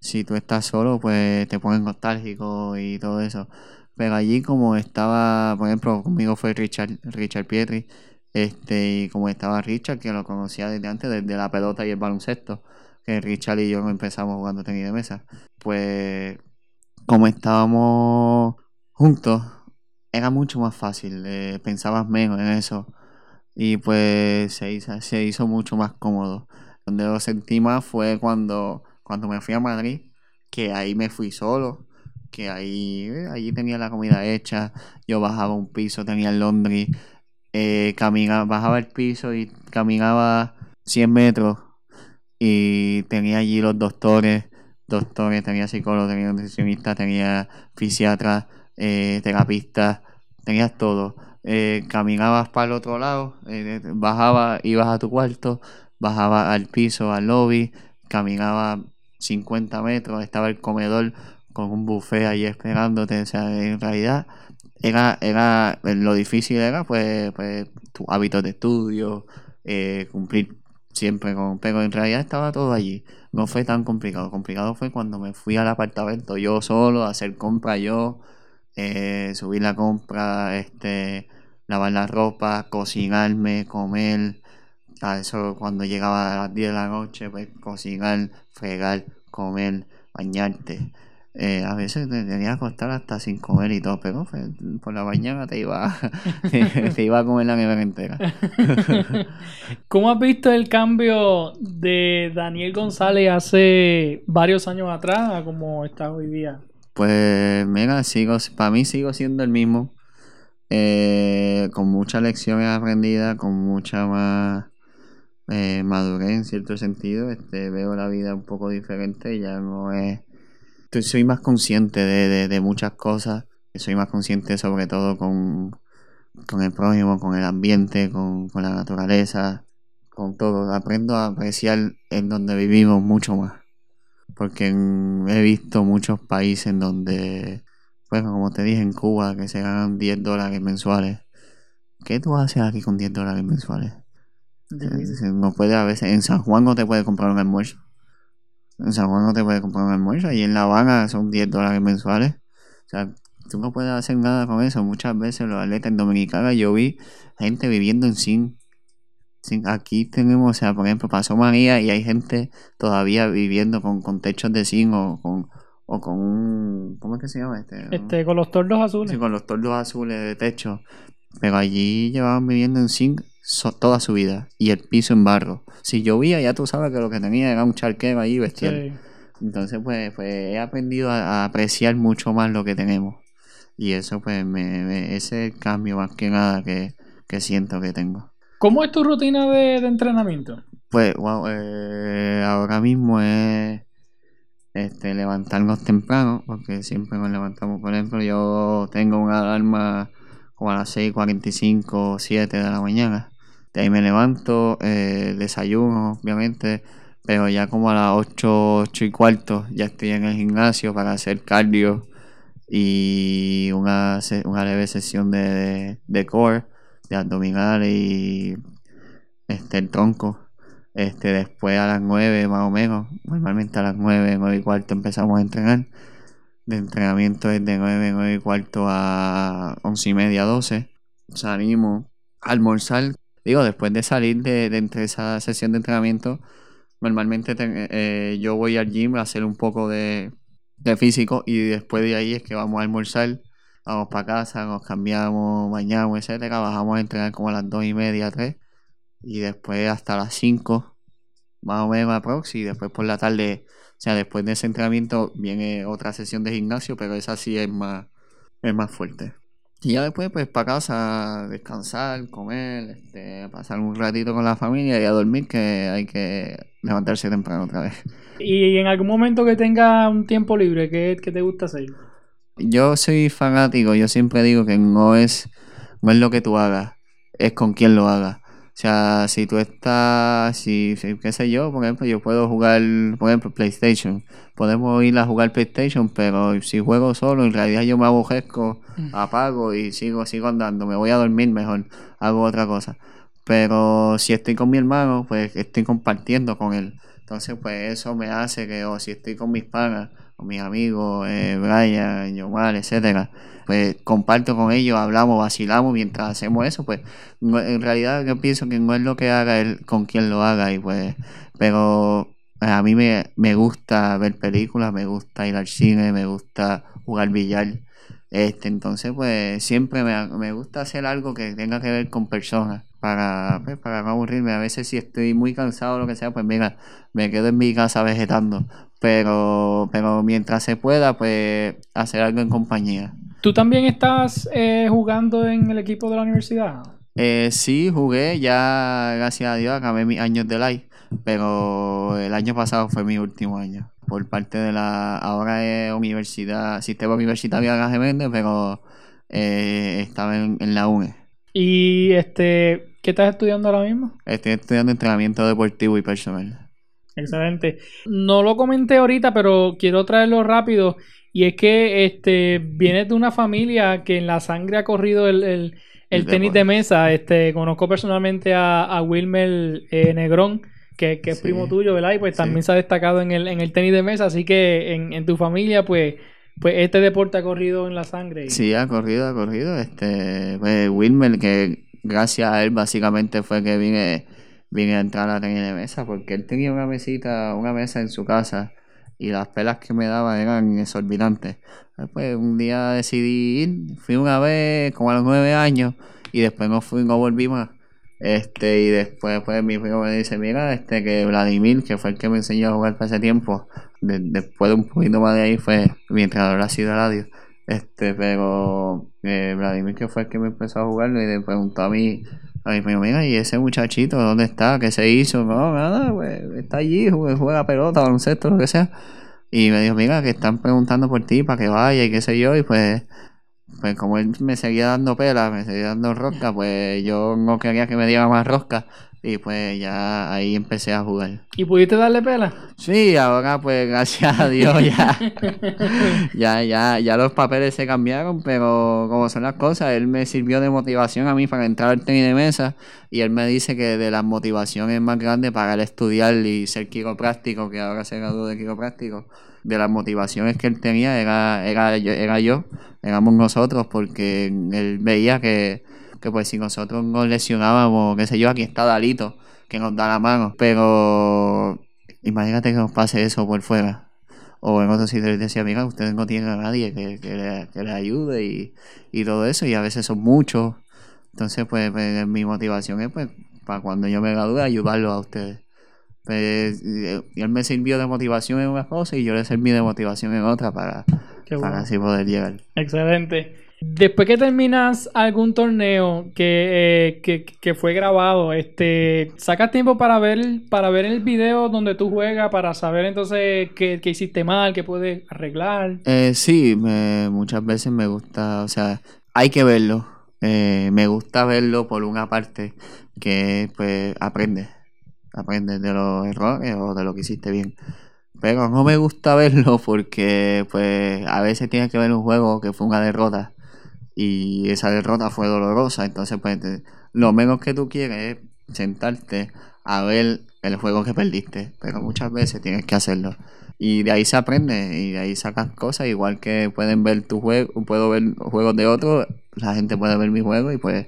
Si tú estás solo, pues te pones nostálgico y todo eso. Pero allí como estaba, por ejemplo, conmigo fue Richard, Richard Pietri, este, y como estaba Richard, que lo conocía desde antes, desde la pelota y el baloncesto, que Richard y yo empezamos jugando tenis de mesa, pues como estábamos juntos, era mucho más fácil, eh, pensabas menos en eso y pues se hizo, mucho más cómodo. Donde lo sentí más fue cuando, cuando me fui a Madrid, que ahí me fui solo, que ahí eh, allí tenía la comida hecha, yo bajaba un piso, tenía el Londres, eh, caminaba, bajaba el piso y caminaba 100 metros y tenía allí los doctores doctores, tenía psicólogo, tenía nutricionista, tenía fisiatra, eh, terapista, tenías todo. Eh, caminabas para el otro lado, eh, bajaba, ibas a tu cuarto, bajaba al piso, al lobby, caminaba 50 metros, estaba el comedor con un buffet ahí esperándote. O sea, en realidad era, era lo difícil era pues, pues tu hábitos de estudio, eh, cumplir siempre con, pero en realidad estaba todo allí. No fue tan complicado. Complicado fue cuando me fui al apartamento yo solo, hacer compra yo, eh, subir la compra, este, lavar la ropa, cocinarme, comer. A eso cuando llegaba a las 10 de la noche, pues cocinar, fregar, comer, bañarte. Eh, a veces te tenía que acostar hasta sin comer y todo, pero pues, por la mañana te iba, te iba a comer la nevera entera. ¿Cómo has visto el cambio de Daniel González hace varios años atrás a como está hoy día? Pues mira, sigo, para mí sigo siendo el mismo, eh, con muchas lecciones aprendidas, con mucha más eh, madurez en cierto sentido. Este, veo la vida un poco diferente, ya no es soy más consciente de, muchas cosas. soy más consciente sobre todo con, con el prójimo, con el ambiente, con, con la naturaleza, con todo. Aprendo a apreciar en donde vivimos mucho más. Porque en- he visto muchos países en donde, bueno, como te dije, en Cuba, que se ganan 10 dólares mensuales. ¿Qué tú haces aquí con 10 dólares mensuales? Eh, No puede a veces, en San Juan no te puede comprar un almuerzo. En San Juan no te puede comprar un almuerzo y en La Habana son 10 dólares mensuales. O sea, tú no puedes hacer nada con eso. Muchas veces los atletas en Dominicana yo vi gente viviendo en zinc. Zinc. Aquí tenemos, o sea, por ejemplo, pasó María y hay gente todavía viviendo con, con techos de zinc o con, o con un... ¿Cómo es que se llama este? Este, con los tordos azules. Sí, con los tordos azules de techo. Pero allí llevaban viviendo en zinc so- toda su vida. Y el piso en barro. Si llovía, ya tú sabes que lo que tenía era un charquero ahí bestial. Sí. Entonces, pues, pues he aprendido a, a apreciar mucho más lo que tenemos. Y eso, pues, me, me- ese es el cambio más que nada que, que siento que tengo. ¿Cómo es tu rutina de, de entrenamiento? Pues, wow, eh, ahora mismo es este, levantarnos temprano, porque siempre nos levantamos. Por ejemplo, yo tengo una alarma como a las 6:45 o 7 de la mañana. De ahí me levanto, eh, desayuno, obviamente, pero ya como a las 8, 8 y cuarto ya estoy en el gimnasio para hacer cardio y una, una leve sesión de core, de abdominales y este, el tronco. Este, después a las 9 más o menos, normalmente a las 9, 9 y cuarto empezamos a entrenar. De entrenamiento es de 9, 9 y cuarto a 11 y media, 12. Salimos a almorzar. Digo, después de salir de, entre esa sesión de entrenamiento, normalmente te- eh, yo voy al gym a hacer un poco de, físico y después de ahí es que vamos a almorzar. Vamos para casa, nos cambiamos, bañamos, etcétera. Bajamos a entrenar como a las 2 y media, 3 y después hasta las 5 más o menos aprox y después por la tarde o sea después de ese entrenamiento viene otra sesión de gimnasio pero esa sí es más es más fuerte y ya después pues para casa descansar comer este pasar un ratito con la familia y a dormir que hay que levantarse temprano otra vez Y en algún momento que tenga un tiempo libre, ¿qué, qué te gusta hacer? yo soy fanático yo siempre digo que no es no es lo que tú hagas es con quién lo hagas o sea, si tú estás, si, si- qué sé yo, por ejemplo, yo puedo jugar, por ejemplo, PlayStation. Podemos ir a jugar PlayStation, pero si juego solo, en realidad yo me aborrezco, apago y sigo, sigo andando. Me voy a dormir mejor, hago otra cosa. Pero si estoy con mi hermano, pues estoy compartiendo con él. Entonces, pues eso me hace que, o si estoy con mis panas, mis amigos, eh, Brian, Yomar, etcétera, pues comparto con ellos, hablamos, vacilamos mientras hacemos eso, pues en realidad yo pienso que no es lo que haga él con quien lo haga y pues pero eh, a mí me, me gusta ver películas me gusta ir al cine me gusta jugar billar este entonces pues siempre me, me gusta hacer algo que tenga que ver con personas para pues, para no aburrirme. A veces si estoy muy cansado o lo que sea pues mira me quedo en mi casa vegetando pero pero mientras se pueda pues hacer algo en compañía ¿Tú también estás eh, jugando en el equipo de la universidad? Eh, sí, jugué, ya gracias a Dios acabé mis años de live, pero el año pasado fue mi último año. Por parte de la, ahora es universidad, sistema universitario de Geméndez, pero eh, estaba en, en la UNE. ¿Y este, qué estás estudiando ahora mismo? Estoy estudiando entrenamiento deportivo y personal. Excelente. No lo comenté ahorita, pero quiero traerlo rápido. Y es que este vienes de una familia que en la sangre ha corrido el, el- tenis de mesa. Este, conozco personalmente a, a Wilmer eh, Negrón, que, que es Sí. primo tuyo, ¿verdad? Y pues Sí. también se ha destacado en el, en el tenis de mesa. Así que en, en tu familia, pues, pues este deporte ha corrido en la sangre. Y- Sí, ha corrido, ha corrido. Este, pues Wilmer, que gracias a él básicamente fue que vine, vine a entrar a tenis de mesa, porque él tenía una mesita, una mesa en su casa y las pelas que me daba eran exorbitantes. Pues un día decidí ir, fui una vez como a los nueve años y después no fui, no volví más. Este, y después pues mi primo me dice, mira, este que Vladimir, que fue el que me enseñó a jugar para ese tiempo, de- después de un poquito más de ahí fue mi entrenador así de radio. Este, pero eh, Vladimir que fue el que me empezó a jugar y le preguntó a mí, a primo, mira, ¿y ese muchachito dónde está? ¿Qué se hizo? No, nada, pues está allí, juega, juega pelota, baloncesto, lo que sea. Y me dijo, mira, que están preguntando por ti para que vaya y qué sé yo, y pues pues como él me seguía dando pela, me seguía dando rosca, pues yo no quería que me diera más rosca. Y pues ya ahí empecé a jugar. ¿Y pudiste darle pela? Sí, ahora pues gracias a Dios ya, ya, ya, ya los papeles se cambiaron, pero como son las cosas, él me sirvió de motivación a mí para entrar al tenis de mesa y él me dice que de las motivaciones más grandes para él estudiar y ser quiropráctico, que ahora se graduó de quiropráctico, de las motivaciones que él tenía era, era, era yo, éramos nosotros, porque él veía que que pues si nosotros nos lesionábamos, qué sé yo, aquí está Dalito, que nos da la mano, pero imagínate que nos pase eso por fuera. O en otros sitios decía, mira, ustedes no tienen a nadie que, que, le, que ayude y, y, todo eso, y a veces son muchos. Entonces, pues, pues mi motivación es, pues, para cuando yo me gradúe, ayudarlos a ustedes. Pues, y él me sirvió de motivación en una cosa y yo le serví de motivación en otra para, para así poder llegar. Excelente. Después que terminas algún torneo que, eh, que, fue grabado, este, ¿sacas tiempo para ver, para ver el video donde tú juegas, para saber entonces qué, hiciste mal, qué puedes arreglar? Eh, sí, muchas veces me gusta, o sea, hay que verlo. Eh, me gusta verlo por una parte que pues aprende, aprende de los errores o de lo que hiciste bien. Pero no me gusta verlo porque pues a veces tienes que ver un juego que fue una derrota y esa derrota fue dolorosa. Entonces, pues, lo menos que tú quieres es sentarte a ver el juego que perdiste, pero muchas veces tienes que hacerlo. Y de ahí se aprende y de ahí sacas cosas, igual que pueden ver tu juego, puedo ver juegos de otros, la gente puede ver mi juego y pues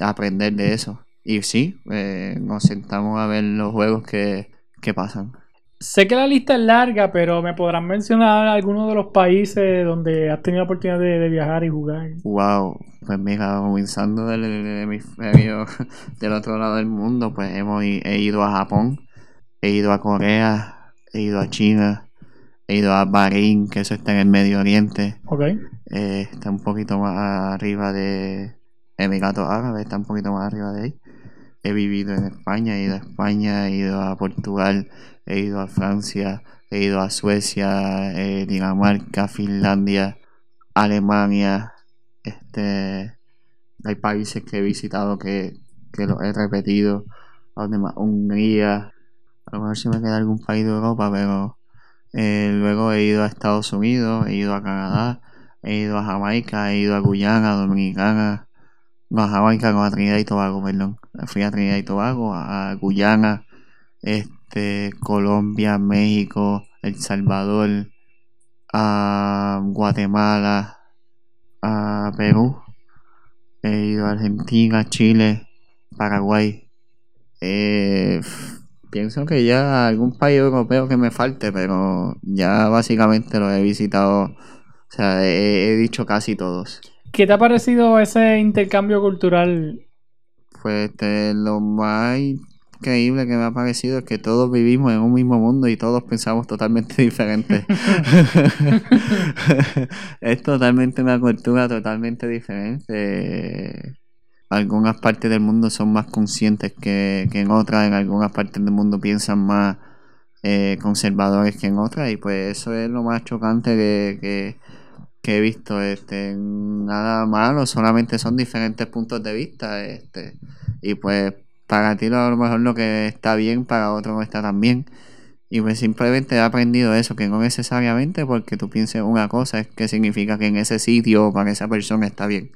aprender de eso. Y sí, eh, nos sentamos a ver los juegos que, que pasan. Sé que la lista es larga, pero me podrán mencionar algunos de los países donde has tenido la oportunidad de, viajar y jugar. Wow, pues mira, comenzando del, hemisferio del otro lado del mundo, pues hemos he ido a Japón, he ido a Corea, he ido a China, he ido a Bahrein, que eso está en el Medio Oriente. Ok. Eh, está un poquito más arriba de Emiratos Árabes, está un poquito más arriba de ahí. He vivido en España, he ido a España, he ido a Portugal, he ido a Francia, he ido a Suecia, eh, Dinamarca, Finlandia, Alemania, este hay países que he visitado que, que los he repetido, Hungría, a lo mejor se me queda algún país de Europa, pero eh, luego he ido a Estados Unidos, he ido a Canadá, he ido a Jamaica, he ido a Guyana, Dominicana, no a Jamaica, no a Trinidad y Tobago, perdón, fui a Trinidad y Tobago, a Guyana, este Colombia, México, El Salvador, a Guatemala, a Perú, he ido a Argentina, Chile, Paraguay. Eh, pienso que ya algún país europeo que me falte, pero ya básicamente lo he visitado, o sea, he, he dicho casi todos. ¿Qué te ha parecido ese intercambio cultural? Pues este, lo más increíble que me ha parecido es que todos vivimos en un mismo mundo y todos pensamos totalmente diferente. es totalmente una cultura totalmente diferente. Algunas partes del mundo son más conscientes que, en otras, en algunas partes del mundo piensan más eh, conservadores que en otras y pues eso es lo más chocante que, que, he visto. Este, nada malo, solamente son diferentes puntos de vista. Este, y pues para ti a lo mejor lo que está bien, para otro no está tan bien. Y pues simplemente he aprendido eso, que no necesariamente porque tú pienses una cosa es que significa que en ese sitio para esa persona está bien.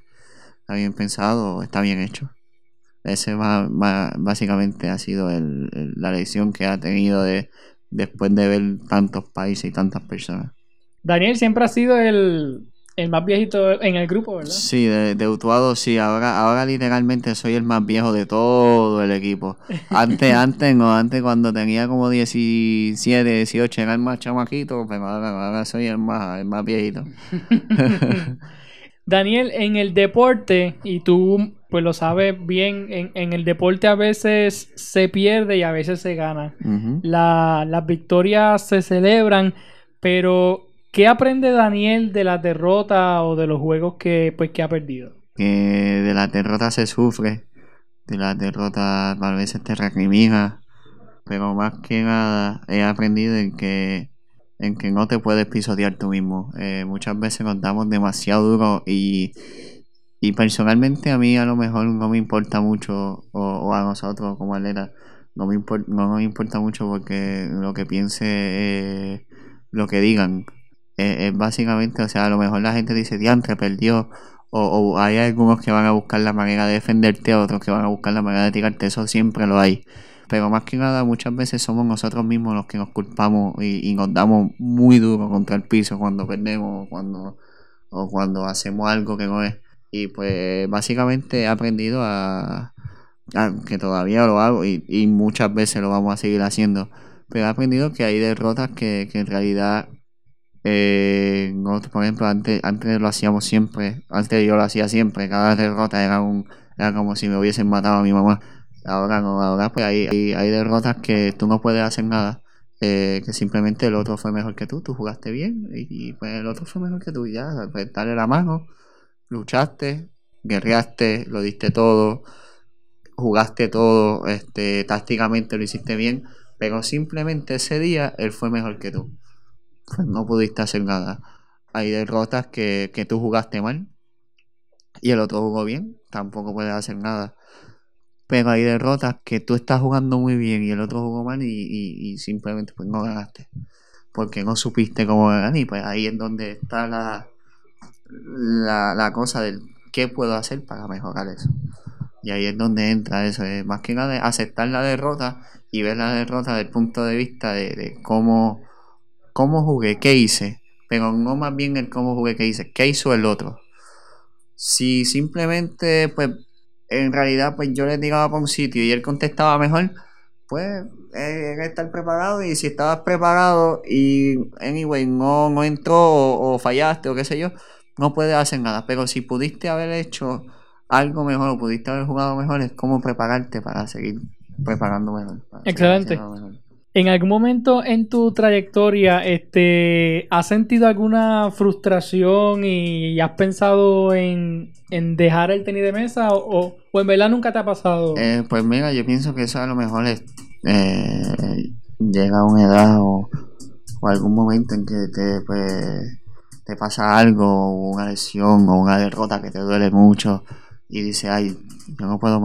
Está bien pensado, está bien hecho. Ese va, básicamente ha sido la lección que ha tenido de, después de ver tantos países y tantas personas. Daniel siempre ha sido el, el más viejito en el grupo, ¿verdad? Sí, de, de Utuado sí. Ahora, ahora literalmente soy el más viejo de todo el equipo. Antes, antes no, antes cuando tenía como 17, 18 era el más chamaquito, pero ahora, soy el más, el más viejito. Daniel, en el deporte, y tú pues lo sabes bien, en, en el deporte a veces se pierde y a veces se gana. la, las victorias se celebran, pero ¿Qué aprende Daniel de la derrota o de los juegos que, pues, que ha perdido? Que de la derrota se sufre, de la derrota a veces te recrimina, pero más que nada he aprendido en que en que no te puedes pisotear tú mismo. Eh, muchas veces nos damos demasiado duro y, y personalmente a mí a lo mejor no me importa mucho, o, a nosotros como atleta, no me, no me importa mucho porque lo que piense, lo que digan, es básicamente, o sea, a lo mejor la gente dice, diantre, perdió, o, o, hay algunos que van a buscar la manera de defenderte, otros que van a buscar la manera de tirarte, eso siempre lo hay. Pero más que nada, muchas veces somos nosotros mismos los que nos culpamos y, nos damos muy duro contra el piso cuando perdemos cuando, o cuando hacemos algo que no es. Y pues básicamente he aprendido a, que todavía lo hago y, muchas veces lo vamos a seguir haciendo. Pero he aprendido que hay derrotas que en realidad, eh, por ejemplo, antes, antes lo hacíamos siempre, antes yo lo hacía siempre, cada derrota era, un, era como si me hubiesen matado a mi mamá. Ahora no, ahora pues hay, hay, derrotas que tú no puedes hacer nada. Eh, que simplemente el otro fue mejor que tú, tú jugaste bien y, pues el otro fue mejor que tú, ya, pues darle la mano, luchaste, guerreaste, lo diste todo, jugaste todo, este, tácticamente lo hiciste bien, pero simplemente ese día él fue mejor que tú. Pues no pudiste hacer nada. Hay derrotas que, que tú jugaste mal y el otro jugó bien, tampoco puedes hacer nada pero hay derrotas que tú estás jugando muy bien y el otro jugó mal y, simplemente pues no ganaste. Porque no supiste cómo ganar y pues ahí es donde está la, la, cosa del qué puedo hacer para mejorar eso. Y ahí es donde entra eso, es más que nada aceptar la derrota y ver la derrota desde el punto de vista de, cómo, cómo jugué, qué hice, pero no más bien el cómo jugué, qué hice, qué hizo el otro. Si simplemente pues en realidad pues yo le tiraba para un sitio y él contestaba mejor, pues eh, estar preparado y si estabas preparado y anyway no, no entró o, fallaste o qué sé yo, no puedes hacer nada. Pero si pudiste haber hecho algo mejor o pudiste haber jugado mejor, es como prepararte para seguir preparando mejor. Excelente. ¿En algún momento en tu trayectoria este, has sentido alguna frustración y has pensado en, dejar el tenis de mesa o, en verdad nunca te ha pasado? Eh, pues mira, yo pienso que eso a lo mejor es, eh, llega a una edad o, algún momento en que te, pues, te pasa algo, una lesión o una derrota que te duele mucho y dices, ay, yo no puedo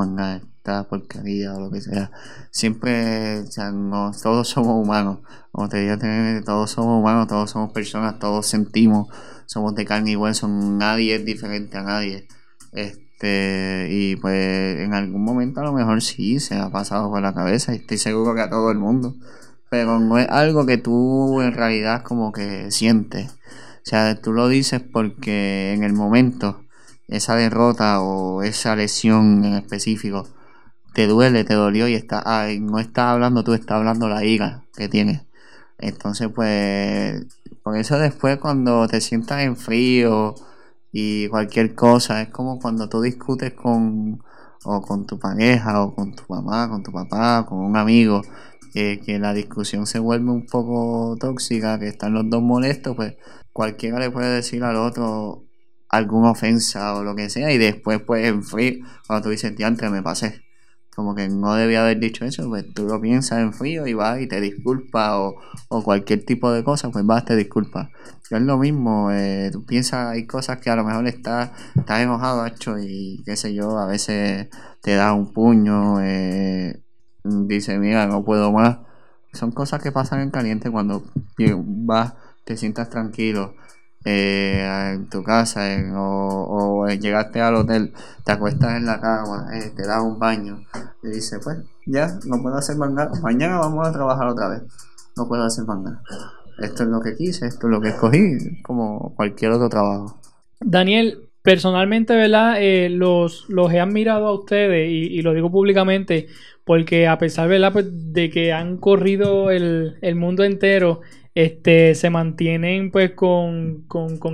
porquería o lo que sea. Siempre, o sea, no, todos somos humanos. Como te dije, todos somos humanos, todos somos personas, todos sentimos, somos de carne y hueso, nadie es diferente a nadie. Este, y pues en algún momento a lo mejor sí se ha pasado por la cabeza y estoy seguro que a todo el mundo. Pero no es algo que tú en realidad como que sientes. O sea, tú lo dices porque en el momento esa derrota o esa lesión en específico te duele, te dolió y está, no está hablando tú, está hablando la ira que tienes. Entonces, pues, por eso después cuando te sientas en frío y cualquier cosa, es como cuando tú discutes con, o con tu pareja, o con tu mamá, con tu papá, con un amigo, que la discusión se vuelve un poco tóxica, que están los dos molestos, pues cualquiera le puede decir al otro alguna ofensa o lo que sea, y después, pues, en frío, cuando tú dices, antes me pasé como que no debía haber dicho eso, pues tú lo piensas en frío y vas y te disculpas o, cualquier tipo de cosa, pues vas, te disculpas. Es lo mismo, eh, tú piensas, hay cosas que a lo mejor estás, estás enojado, hecho, y qué sé yo, a veces te da un puño, eh, dice, mira, no puedo más. Son cosas que pasan en caliente cuando vas, te sientas tranquilo eh, en tu casa o, llegaste al hotel, te acuestas en la cama, eh, te das un baño y dices, pues ya, no puedo hacer nada, mañana vamos a trabajar otra vez, no puedo hacer nada. Esto es lo que quise, esto es lo que escogí, como cualquier otro trabajo. Daniel, personalmente, ¿verdad? Eh, los, los he admirado a ustedes y, lo digo públicamente porque a pesar, ¿verdad? Pues, de que han corrido el, el mundo entero este, se mantienen pues con,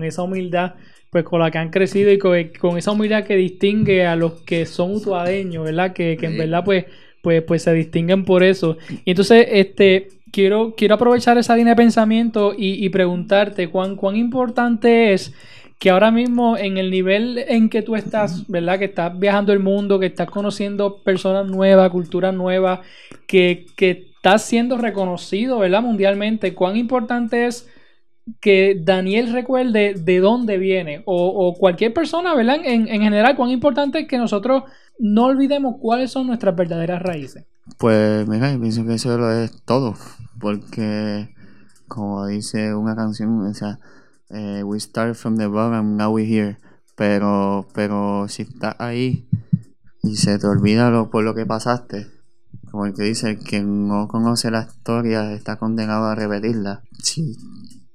esa humildad pues con la que han crecido y con, esa humildad que distingue a los que son utuadeños, ¿verdad? Que, en verdad pues, pues, pues se distinguen por eso. Y entonces, este, quiero, quiero aprovechar esa línea de pensamiento y, preguntarte cuán, cuán importante es que ahora mismo en el nivel en que tú estás, ¿verdad? Que estás viajando el mundo, que estás conociendo personas nuevas, culturas nuevas, que, que estás siendo reconocido, ¿verdad? Mundialmente. ¿Cuán importante es que Daniel recuerde de dónde viene? O, cualquier persona, ¿verdad? En, en general, ¿cuán importante es que nosotros no olvidemos cuáles son nuestras verdaderas raíces? Pues mira, yo pienso que eso lo es todo, porque como dice una canción, o sea, eh, we start from the bottom, now we're here, pero, pero si estás ahí y se te olvida lo, por lo que pasaste, como el que dice, que no conoce la historia está condenado a repetirla. Si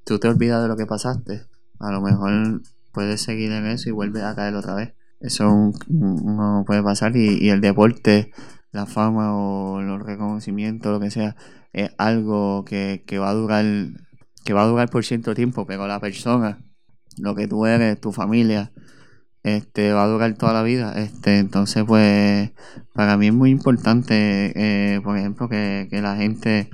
tú te olvidas de lo que pasaste, a lo mejor puedes seguir en eso y vuelves a caer otra vez. Eso no puede pasar y, y el deporte la fama o los reconocimientos, lo que sea, es algo que, va a durar, que va a durar por cierto tiempo, pero la persona, lo que tú eres, tu familia, este va a durar toda la vida. Este, entonces pues para mí es muy importante, eh, por ejemplo, que, que la gente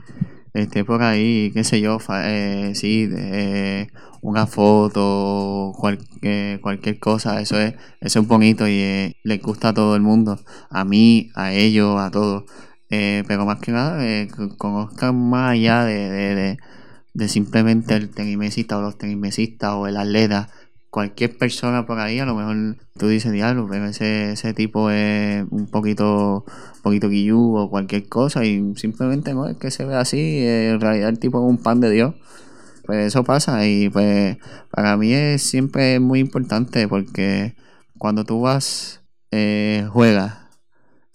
esté por ahí, qué sé yo, eh, sí, eh, una foto, cualquier, cualquier cosa, eso es, eso es bonito y eh, le gusta a todo el mundo, a mí, a ellos, a todos. Eh, pero más que nada, eh, conozcan más allá de, de, de, simplemente el tenimesista o los tenimesistas o el atleta. Cualquier persona por ahí, a lo mejor tú dices diablo, pero ese, ese tipo es un poquito, un poquito guillú o cualquier cosa y simplemente no es que se ve así, en realidad el tipo es un pan de Dios pues eso pasa y pues para mí es siempre muy importante porque cuando tú vas, eh, juegas,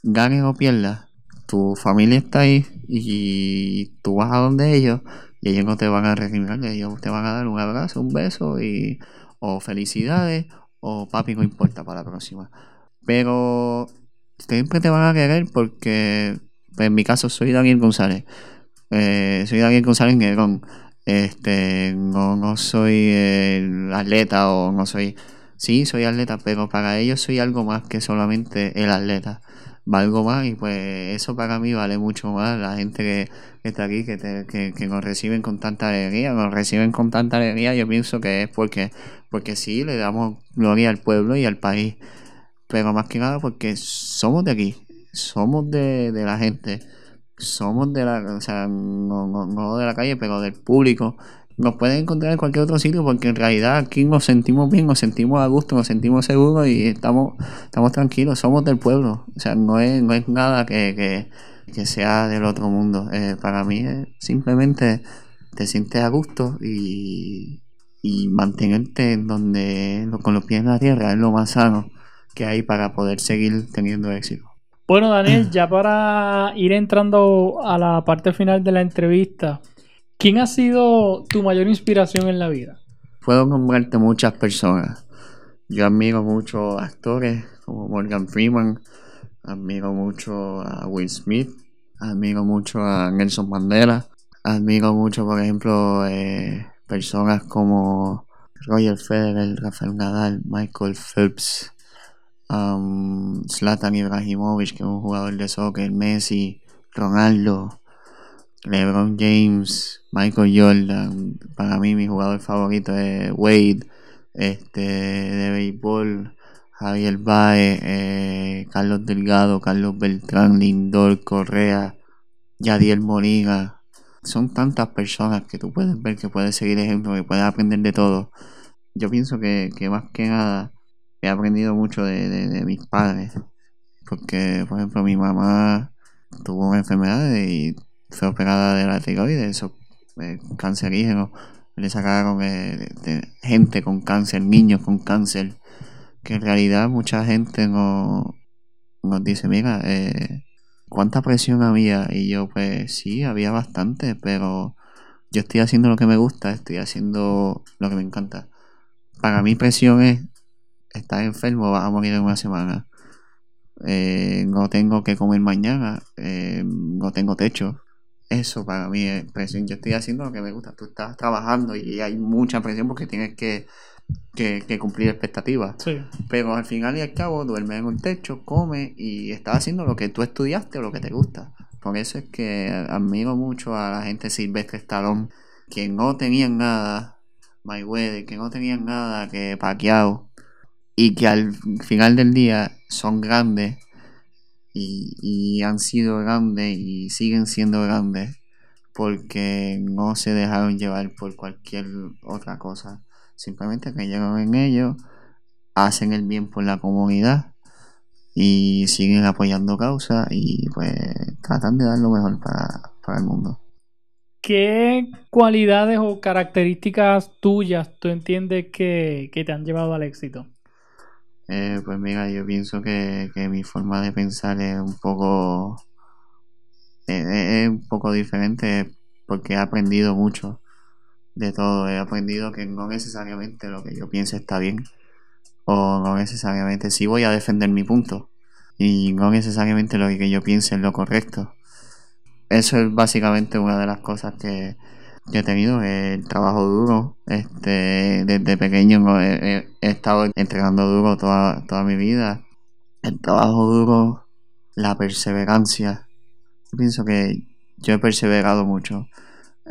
ganes o pierdas, tu familia está ahí y tú vas a donde ellos y ellos no te van a recriminar, ellos te van a dar un abrazo, un beso y o felicidades o papi no importa para la próxima. Pero siempre te van a querer porque pues, en mi caso soy Daniel González. Eh, soy Daniel González Negrón. Este, no, no soy el atleta o no soy... Sí, soy atleta, pero para ellos soy algo más que solamente el atleta. Valgo más y pues eso para mí vale mucho más. La gente que, está aquí, que, que, que, nos reciben con tanta alegría, nos reciben con tanta alegría, yo pienso que es porque, porque sí, le damos gloria al pueblo y al país. Pero más que nada porque somos de aquí, somos de, de la gente somos de la, o sea, no, no, de la calle, pero del público. Nos pueden encontrar en cualquier otro sitio porque en realidad aquí nos sentimos bien, nos sentimos a gusto, nos sentimos seguros y estamos, estamos tranquilos, somos del pueblo. O sea, no es, no es nada que, que, sea del otro mundo. Eh, para mí es simplemente te sientes a gusto y, y mantenerte en donde con los pies en la tierra es lo más sano que hay para poder seguir teniendo éxito. Bueno, Daniel, ya para ir entrando a la parte final de la entrevista, ¿quién ha sido tu mayor inspiración en la vida? Puedo nombrarte muchas personas. Yo admiro mucho actores como Morgan Freeman, admiro mucho a Will Smith, admiro mucho a Nelson Mandela, admiro mucho, por ejemplo, eh, personas como Roger Federer, Rafael Nadal, Michael Phelps, um, Zlatan Ibrahimovic, que es un jugador de soccer, Messi, Ronaldo, LeBron James, Michael Jordan. Para mí mi jugador favorito es Wade, este, de béisbol, Javier Baez, eh, Carlos Delgado, Carlos Beltrán, Lindor, Correa, Yadiel Molina. Son tantas personas que tú puedes ver que puedes seguir ejemplo, que puedes aprender de todo. Yo pienso que, que más que nada he aprendido mucho de, mis padres. Porque, por ejemplo, mi mamá tuvo una enfermedad y fue operada de la tiroides, eso, eh, cancerígeno. Le sacaron eh, gente con cáncer, niños con cáncer. Que en realidad mucha gente no, nos dice, mira, eh, ¿cuánta presión había? Y yo, pues sí, había bastante, pero yo estoy haciendo lo que me gusta, estoy haciendo lo que me encanta. Para mí presión es estás enfermo, vas a morir en una semana. Eh, no tengo que comer mañana, no tengo techo. Eso para mí es presión. Yo estoy haciendo lo que me gusta. Tú estás trabajando y hay mucha presión porque tienes que, cumplir expectativas. Pero al final y al cabo, duermes en un techo, comes y estás haciendo lo que tú estudiaste o lo que te gusta. Por eso es que admiro mucho a la gente Silvestre Stallone, que no tenían nada, Mayweather, que no tenían nada que paqueado y que al final del día son grandes y, han sido grandes y siguen siendo grandes porque no se dejaron llevar por cualquier otra cosa. Simplemente creyeron en ellos, hacen el bien por la comunidad y siguen apoyando causas y pues tratan de dar lo mejor para, para el mundo. ¿Qué cualidades o características tuyas tú entiendes que, que te han llevado al éxito? Eh, pues mira, yo pienso que, que mi forma de pensar es un poco eh, es un poco diferente porque he aprendido mucho de todo. He aprendido que no necesariamente lo que yo pienso está bien o no necesariamente sí voy a defender mi punto y no necesariamente lo que yo piense es lo correcto. Eso es básicamente una de las cosas que, que he tenido, el trabajo duro. Este, desde pequeño he, estado entregando duro toda, toda mi vida. El trabajo duro, la perseverancia. Yo pienso que yo he perseverado mucho.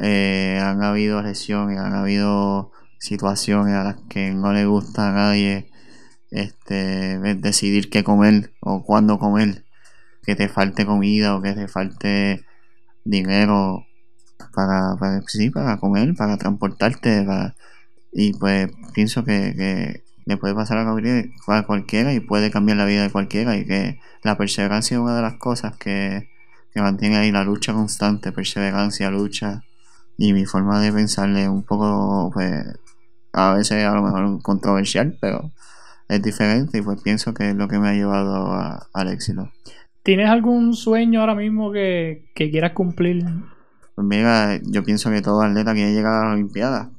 Eh, han habido lesiones, han habido situaciones a las que no le gusta a nadie este, decidir qué comer o cuándo comer. Que te falte comida o que te falte dinero para, para, sí, para comer, para transportarte. Para, y pues pienso que, le puede pasar a cualquiera y puede cambiar la vida de cualquiera y que la perseverancia es una de las cosas que, que mantiene ahí la lucha constante, perseverancia, lucha y mi forma de pensarle es un poco, pues, a veces a lo mejor controversial, pero es diferente y pues pienso que es lo que me ha llevado a, al éxito. ¿Tienes algún sueño ahora mismo que, que quieras cumplir? Pues mira, yo pienso que todo atleta quiere llegar a la Olimpiada.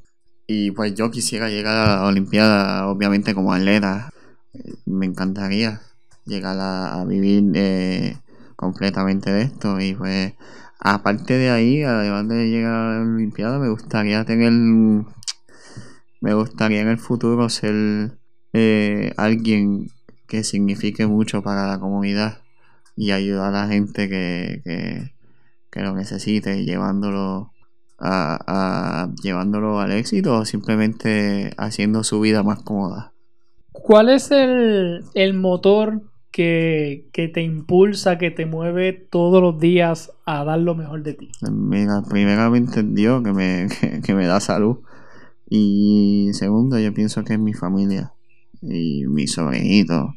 Y pues yo quisiera llegar a la Olimpiada, obviamente como atleta. Me encantaría llegar a, vivir eh, completamente de esto. Y pues, aparte de ahí, además de llegar a la Olimpiada, me gustaría tener. Me gustaría en el futuro ser eh, alguien que signifique mucho para la comunidad y ayudar a la gente que, que lo necesite, llevándolo a, a, llevándolo al éxito o simplemente haciendo su vida más cómoda. ¿Cuál es el, el motor que, que, te impulsa, que te mueve todos los días a dar lo mejor de ti? Mira, primeramente Dios que me, que, que me da salud. Y segundo, yo pienso que es mi familia y mis sobrinitos.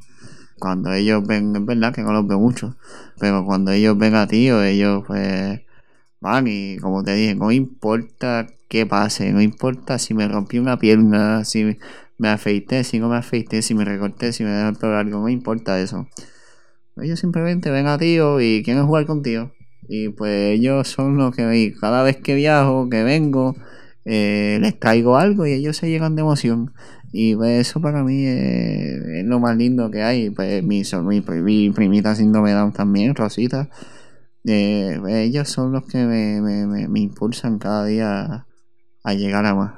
Cuando ellos ven, es verdad que no los veo mucho, pero cuando ellos ven a ti o ellos pues van y como te dije, no importa qué pase, no importa si me rompí una pierna, si me afeité, si no me afeité, si me recorté, si me dejé el pelo no importa eso. Ellos simplemente ven a tío y quieren jugar contigo. Y pues ellos son los que cada vez que viajo, que vengo, eh, les traigo algo y ellos se llegan de emoción. Y pues eso para mí es, es lo más lindo que hay. Pues mi, mi, mi primita síndrome Down también, Rosita. Eh, ellos son los que me, me, me, me impulsan cada día a, a llegar a más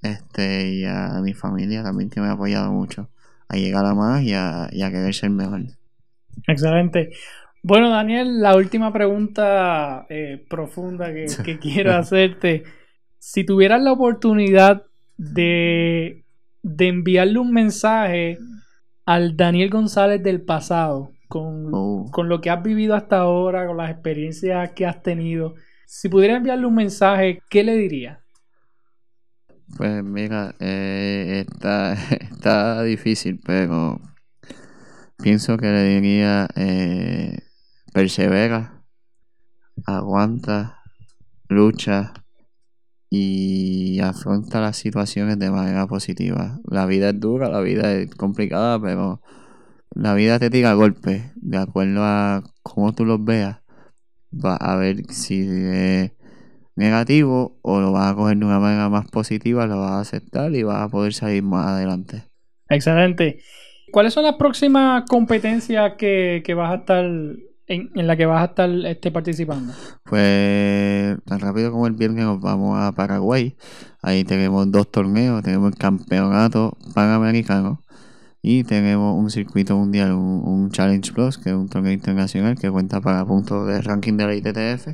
este y a mi familia también que me ha apoyado mucho a llegar a más y a, y a querer ser mejor. Excelente. Bueno, Daniel, la última pregunta eh, profunda que, que quiero hacerte. Si tuvieras la oportunidad de, de, enviarle un mensaje al Daniel González del pasado, con, oh. con lo que has vivido hasta ahora, con las experiencias que has tenido, si pudiera enviarle un mensaje, ¿qué le dirías? Pues mira, eh, está, está difícil, pero pienso que le diría eh, persevera, aguanta, lucha y afronta las situaciones de manera positiva. La vida es dura, la vida es complicada, pero la vida te tira golpes, de acuerdo a cómo tú los veas. Va a ver si es negativo o lo vas a coger de una manera más positiva, lo vas a aceptar y vas a poder salir más adelante. Excelente. ¿Cuáles son las próximas competencias que, que vas a estar en, la que vas a estar este, participando? Pues tan rápido como el viernes nos vamos a Paraguay. Ahí tenemos dos torneos, tenemos el campeonato panamericano y tenemos un circuito mundial, un, un, Challenge Plus, que es un torneo internacional que cuenta para puntos de ranking de la ITTF.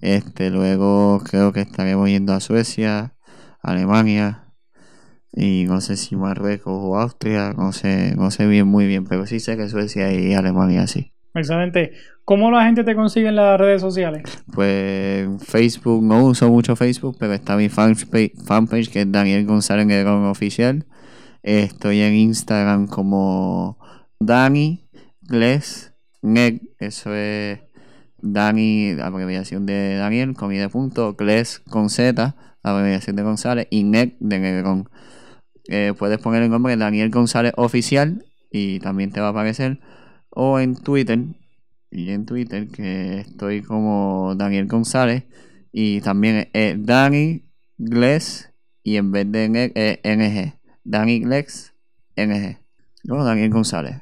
Este, luego creo que estaremos yendo a Suecia, Alemania y no sé si Marruecos o Austria, no sé, no sé bien muy bien, pero sí sé que Suecia y Alemania sí. Excelente. ¿Cómo la gente te consigue en las redes sociales? Pues Facebook, no uso mucho Facebook, pero está mi fanpage, que es Daniel González Negrón Oficial. Estoy en Instagram como Dani Gles Neg, eso es Dani, abreviación de Daniel, comida punto, Gles con Z, abreviación de González, y Neg de Negrón. Eh, puedes poner el nombre Daniel González Oficial y también te va a aparecer. O en Twitter, y en Twitter que estoy como Daniel González y también es Dani Gles y en vez de NG, es NG. Dani Gles NG. No, Daniel González.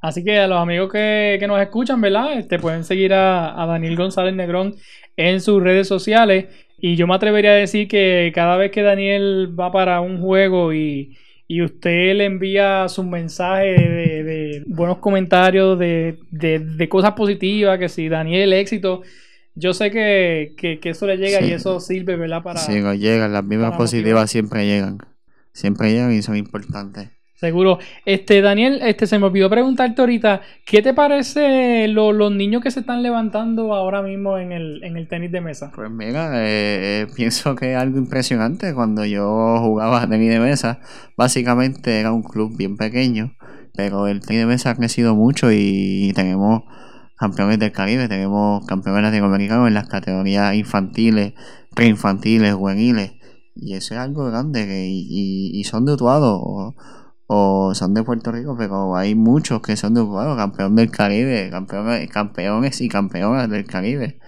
Así que a los amigos que, que nos escuchan, ¿verdad? Este, pueden seguir a, a Daniel González Negrón en sus redes sociales. Y yo me atrevería a decir que cada vez que Daniel va para un juego y, y usted le envía sus mensajes de, de buenos comentarios, de, de, de cosas positivas, que si Daniel éxito, yo sé que, que, que eso le llega Sí. y eso sirve, ¿verdad? Para, Sí, nos llegan, las mismas positivas motivar. siempre llegan. Siempre llegan y son importantes. Seguro. Este, Daniel, este, se me olvidó preguntarte ahorita, ¿qué te parece lo- los niños que se están levantando ahora mismo en el, en el tenis de mesa? Pues mira, eh, eh, pienso que es algo impresionante. Cuando yo jugaba tenis de mesa, básicamente era un club bien pequeño, pero el mesa ha crecido mucho y tenemos campeones del Caribe, tenemos campeones latinoamericanos en las categorías infantiles, preinfantiles, juveniles, y eso es algo grande que, y, y- son de o, son de Puerto Rico, pero hay muchos que son de Utuado, campeón del Caribe, campeones, campeones y campeonas del Caribe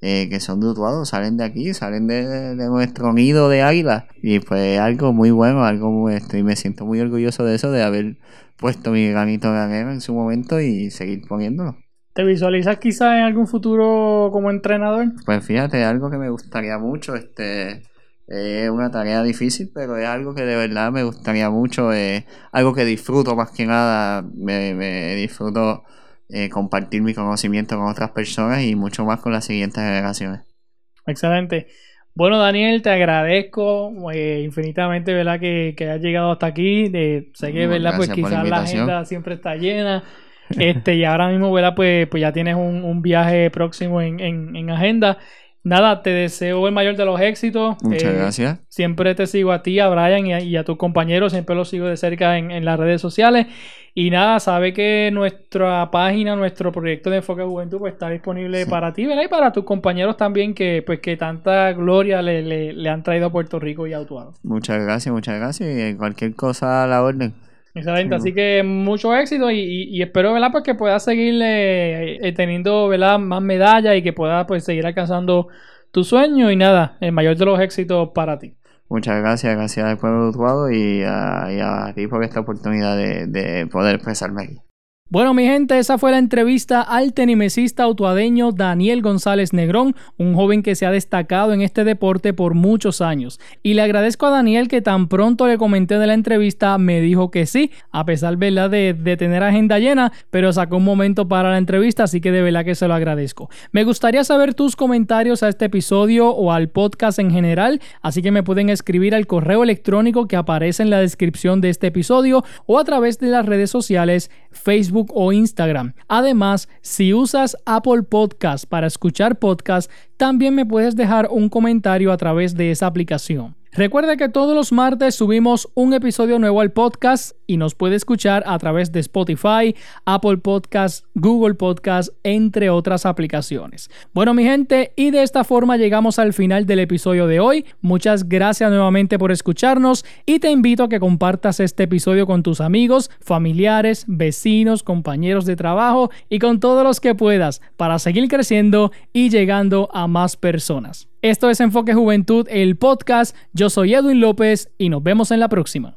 eh, que son de Utuado, salen de aquí, salen de, nuestro nido de águila. Y pues algo muy bueno, algo muy, y me siento muy orgulloso de eso, de haber puesto mi granito de arena en su momento y seguir poniéndolo. ¿Te visualizas quizás en algún futuro como entrenador? Pues fíjate, algo que me gustaría mucho, este es una tarea difícil, pero es algo que de verdad me gustaría mucho, es algo que disfruto más que nada, me, me disfruto eh, compartir mi conocimiento con otras personas y mucho más con las siguientes generaciones. Excelente. Bueno, Daniel, te agradezco eh, infinitamente, ¿verdad? Que, que hayas llegado hasta aquí. De- sé que, ¿verdad? Pues la quizás la invitación. agenda siempre está llena. Este, y ahora mismo, ¿verdad? Pues, pues ya tienes un, un viaje próximo en, en, en agenda. Nada, te deseo el mayor de los éxitos. Muchas Eh, gracias. Siempre te sigo a ti, a Brian y a, y a tus compañeros, siempre los sigo de cerca en, en las redes sociales. Y nada, sabe que nuestra página, nuestro proyecto de Enfoque Juventud, pues está disponible Sí. para ti, ¿verdad? Y para tus compañeros también, que pues que tanta gloria le, le- le han traído a Puerto Rico y a Utuado. Muchas gracias, muchas gracias. Y cualquier cosa a la orden. Excelente, Sí. así que mucho éxito y, y- y espero, ¿verdad? Pues que puedas seguir eh, eh, teniendo, ¿verdad? Más medallas y que puedas pues seguir alcanzando tu sueño y nada, el mayor de los éxitos para ti. Muchas gracias, gracias al pueblo de Utuado y a, y a ti por esta oportunidad de, de poder expresarme aquí. Bueno, mi gente, esa fue la entrevista al tenimesista autuadeño Daniel González Negrón, un joven que se ha destacado en este deporte por muchos años. Y le agradezco a Daniel que tan pronto le comenté de la entrevista me dijo que sí, a pesar ¿verdad? De, de tener agenda llena, pero sacó un momento para la entrevista, así que de verdad que se lo agradezco. Me gustaría saber tus comentarios a este episodio o al podcast en general, así que me pueden escribir al correo electrónico que aparece en la descripción de este episodio o a través de las redes sociales Facebook o Instagram. Además, si usas Apple Podcast para escuchar podcast, también me puedes dejar un comentario a través de esa aplicación. Recuerda que todos los martes subimos un episodio nuevo al podcast y nos puede escuchar a través de Spotify, Apple Podcast, Google Podcast, entre otras aplicaciones. Bueno, mi gente, y de esta forma llegamos al final del episodio de hoy. Muchas gracias nuevamente por escucharnos y te invito a que compartas este episodio con tus amigos, familiares, vecinos, compañeros de trabajo y con todos los que puedas para seguir creciendo y llegando a más personas. Esto es Enfoque Juventud, el podcast. Yo soy Edwin López y nos vemos en la próxima.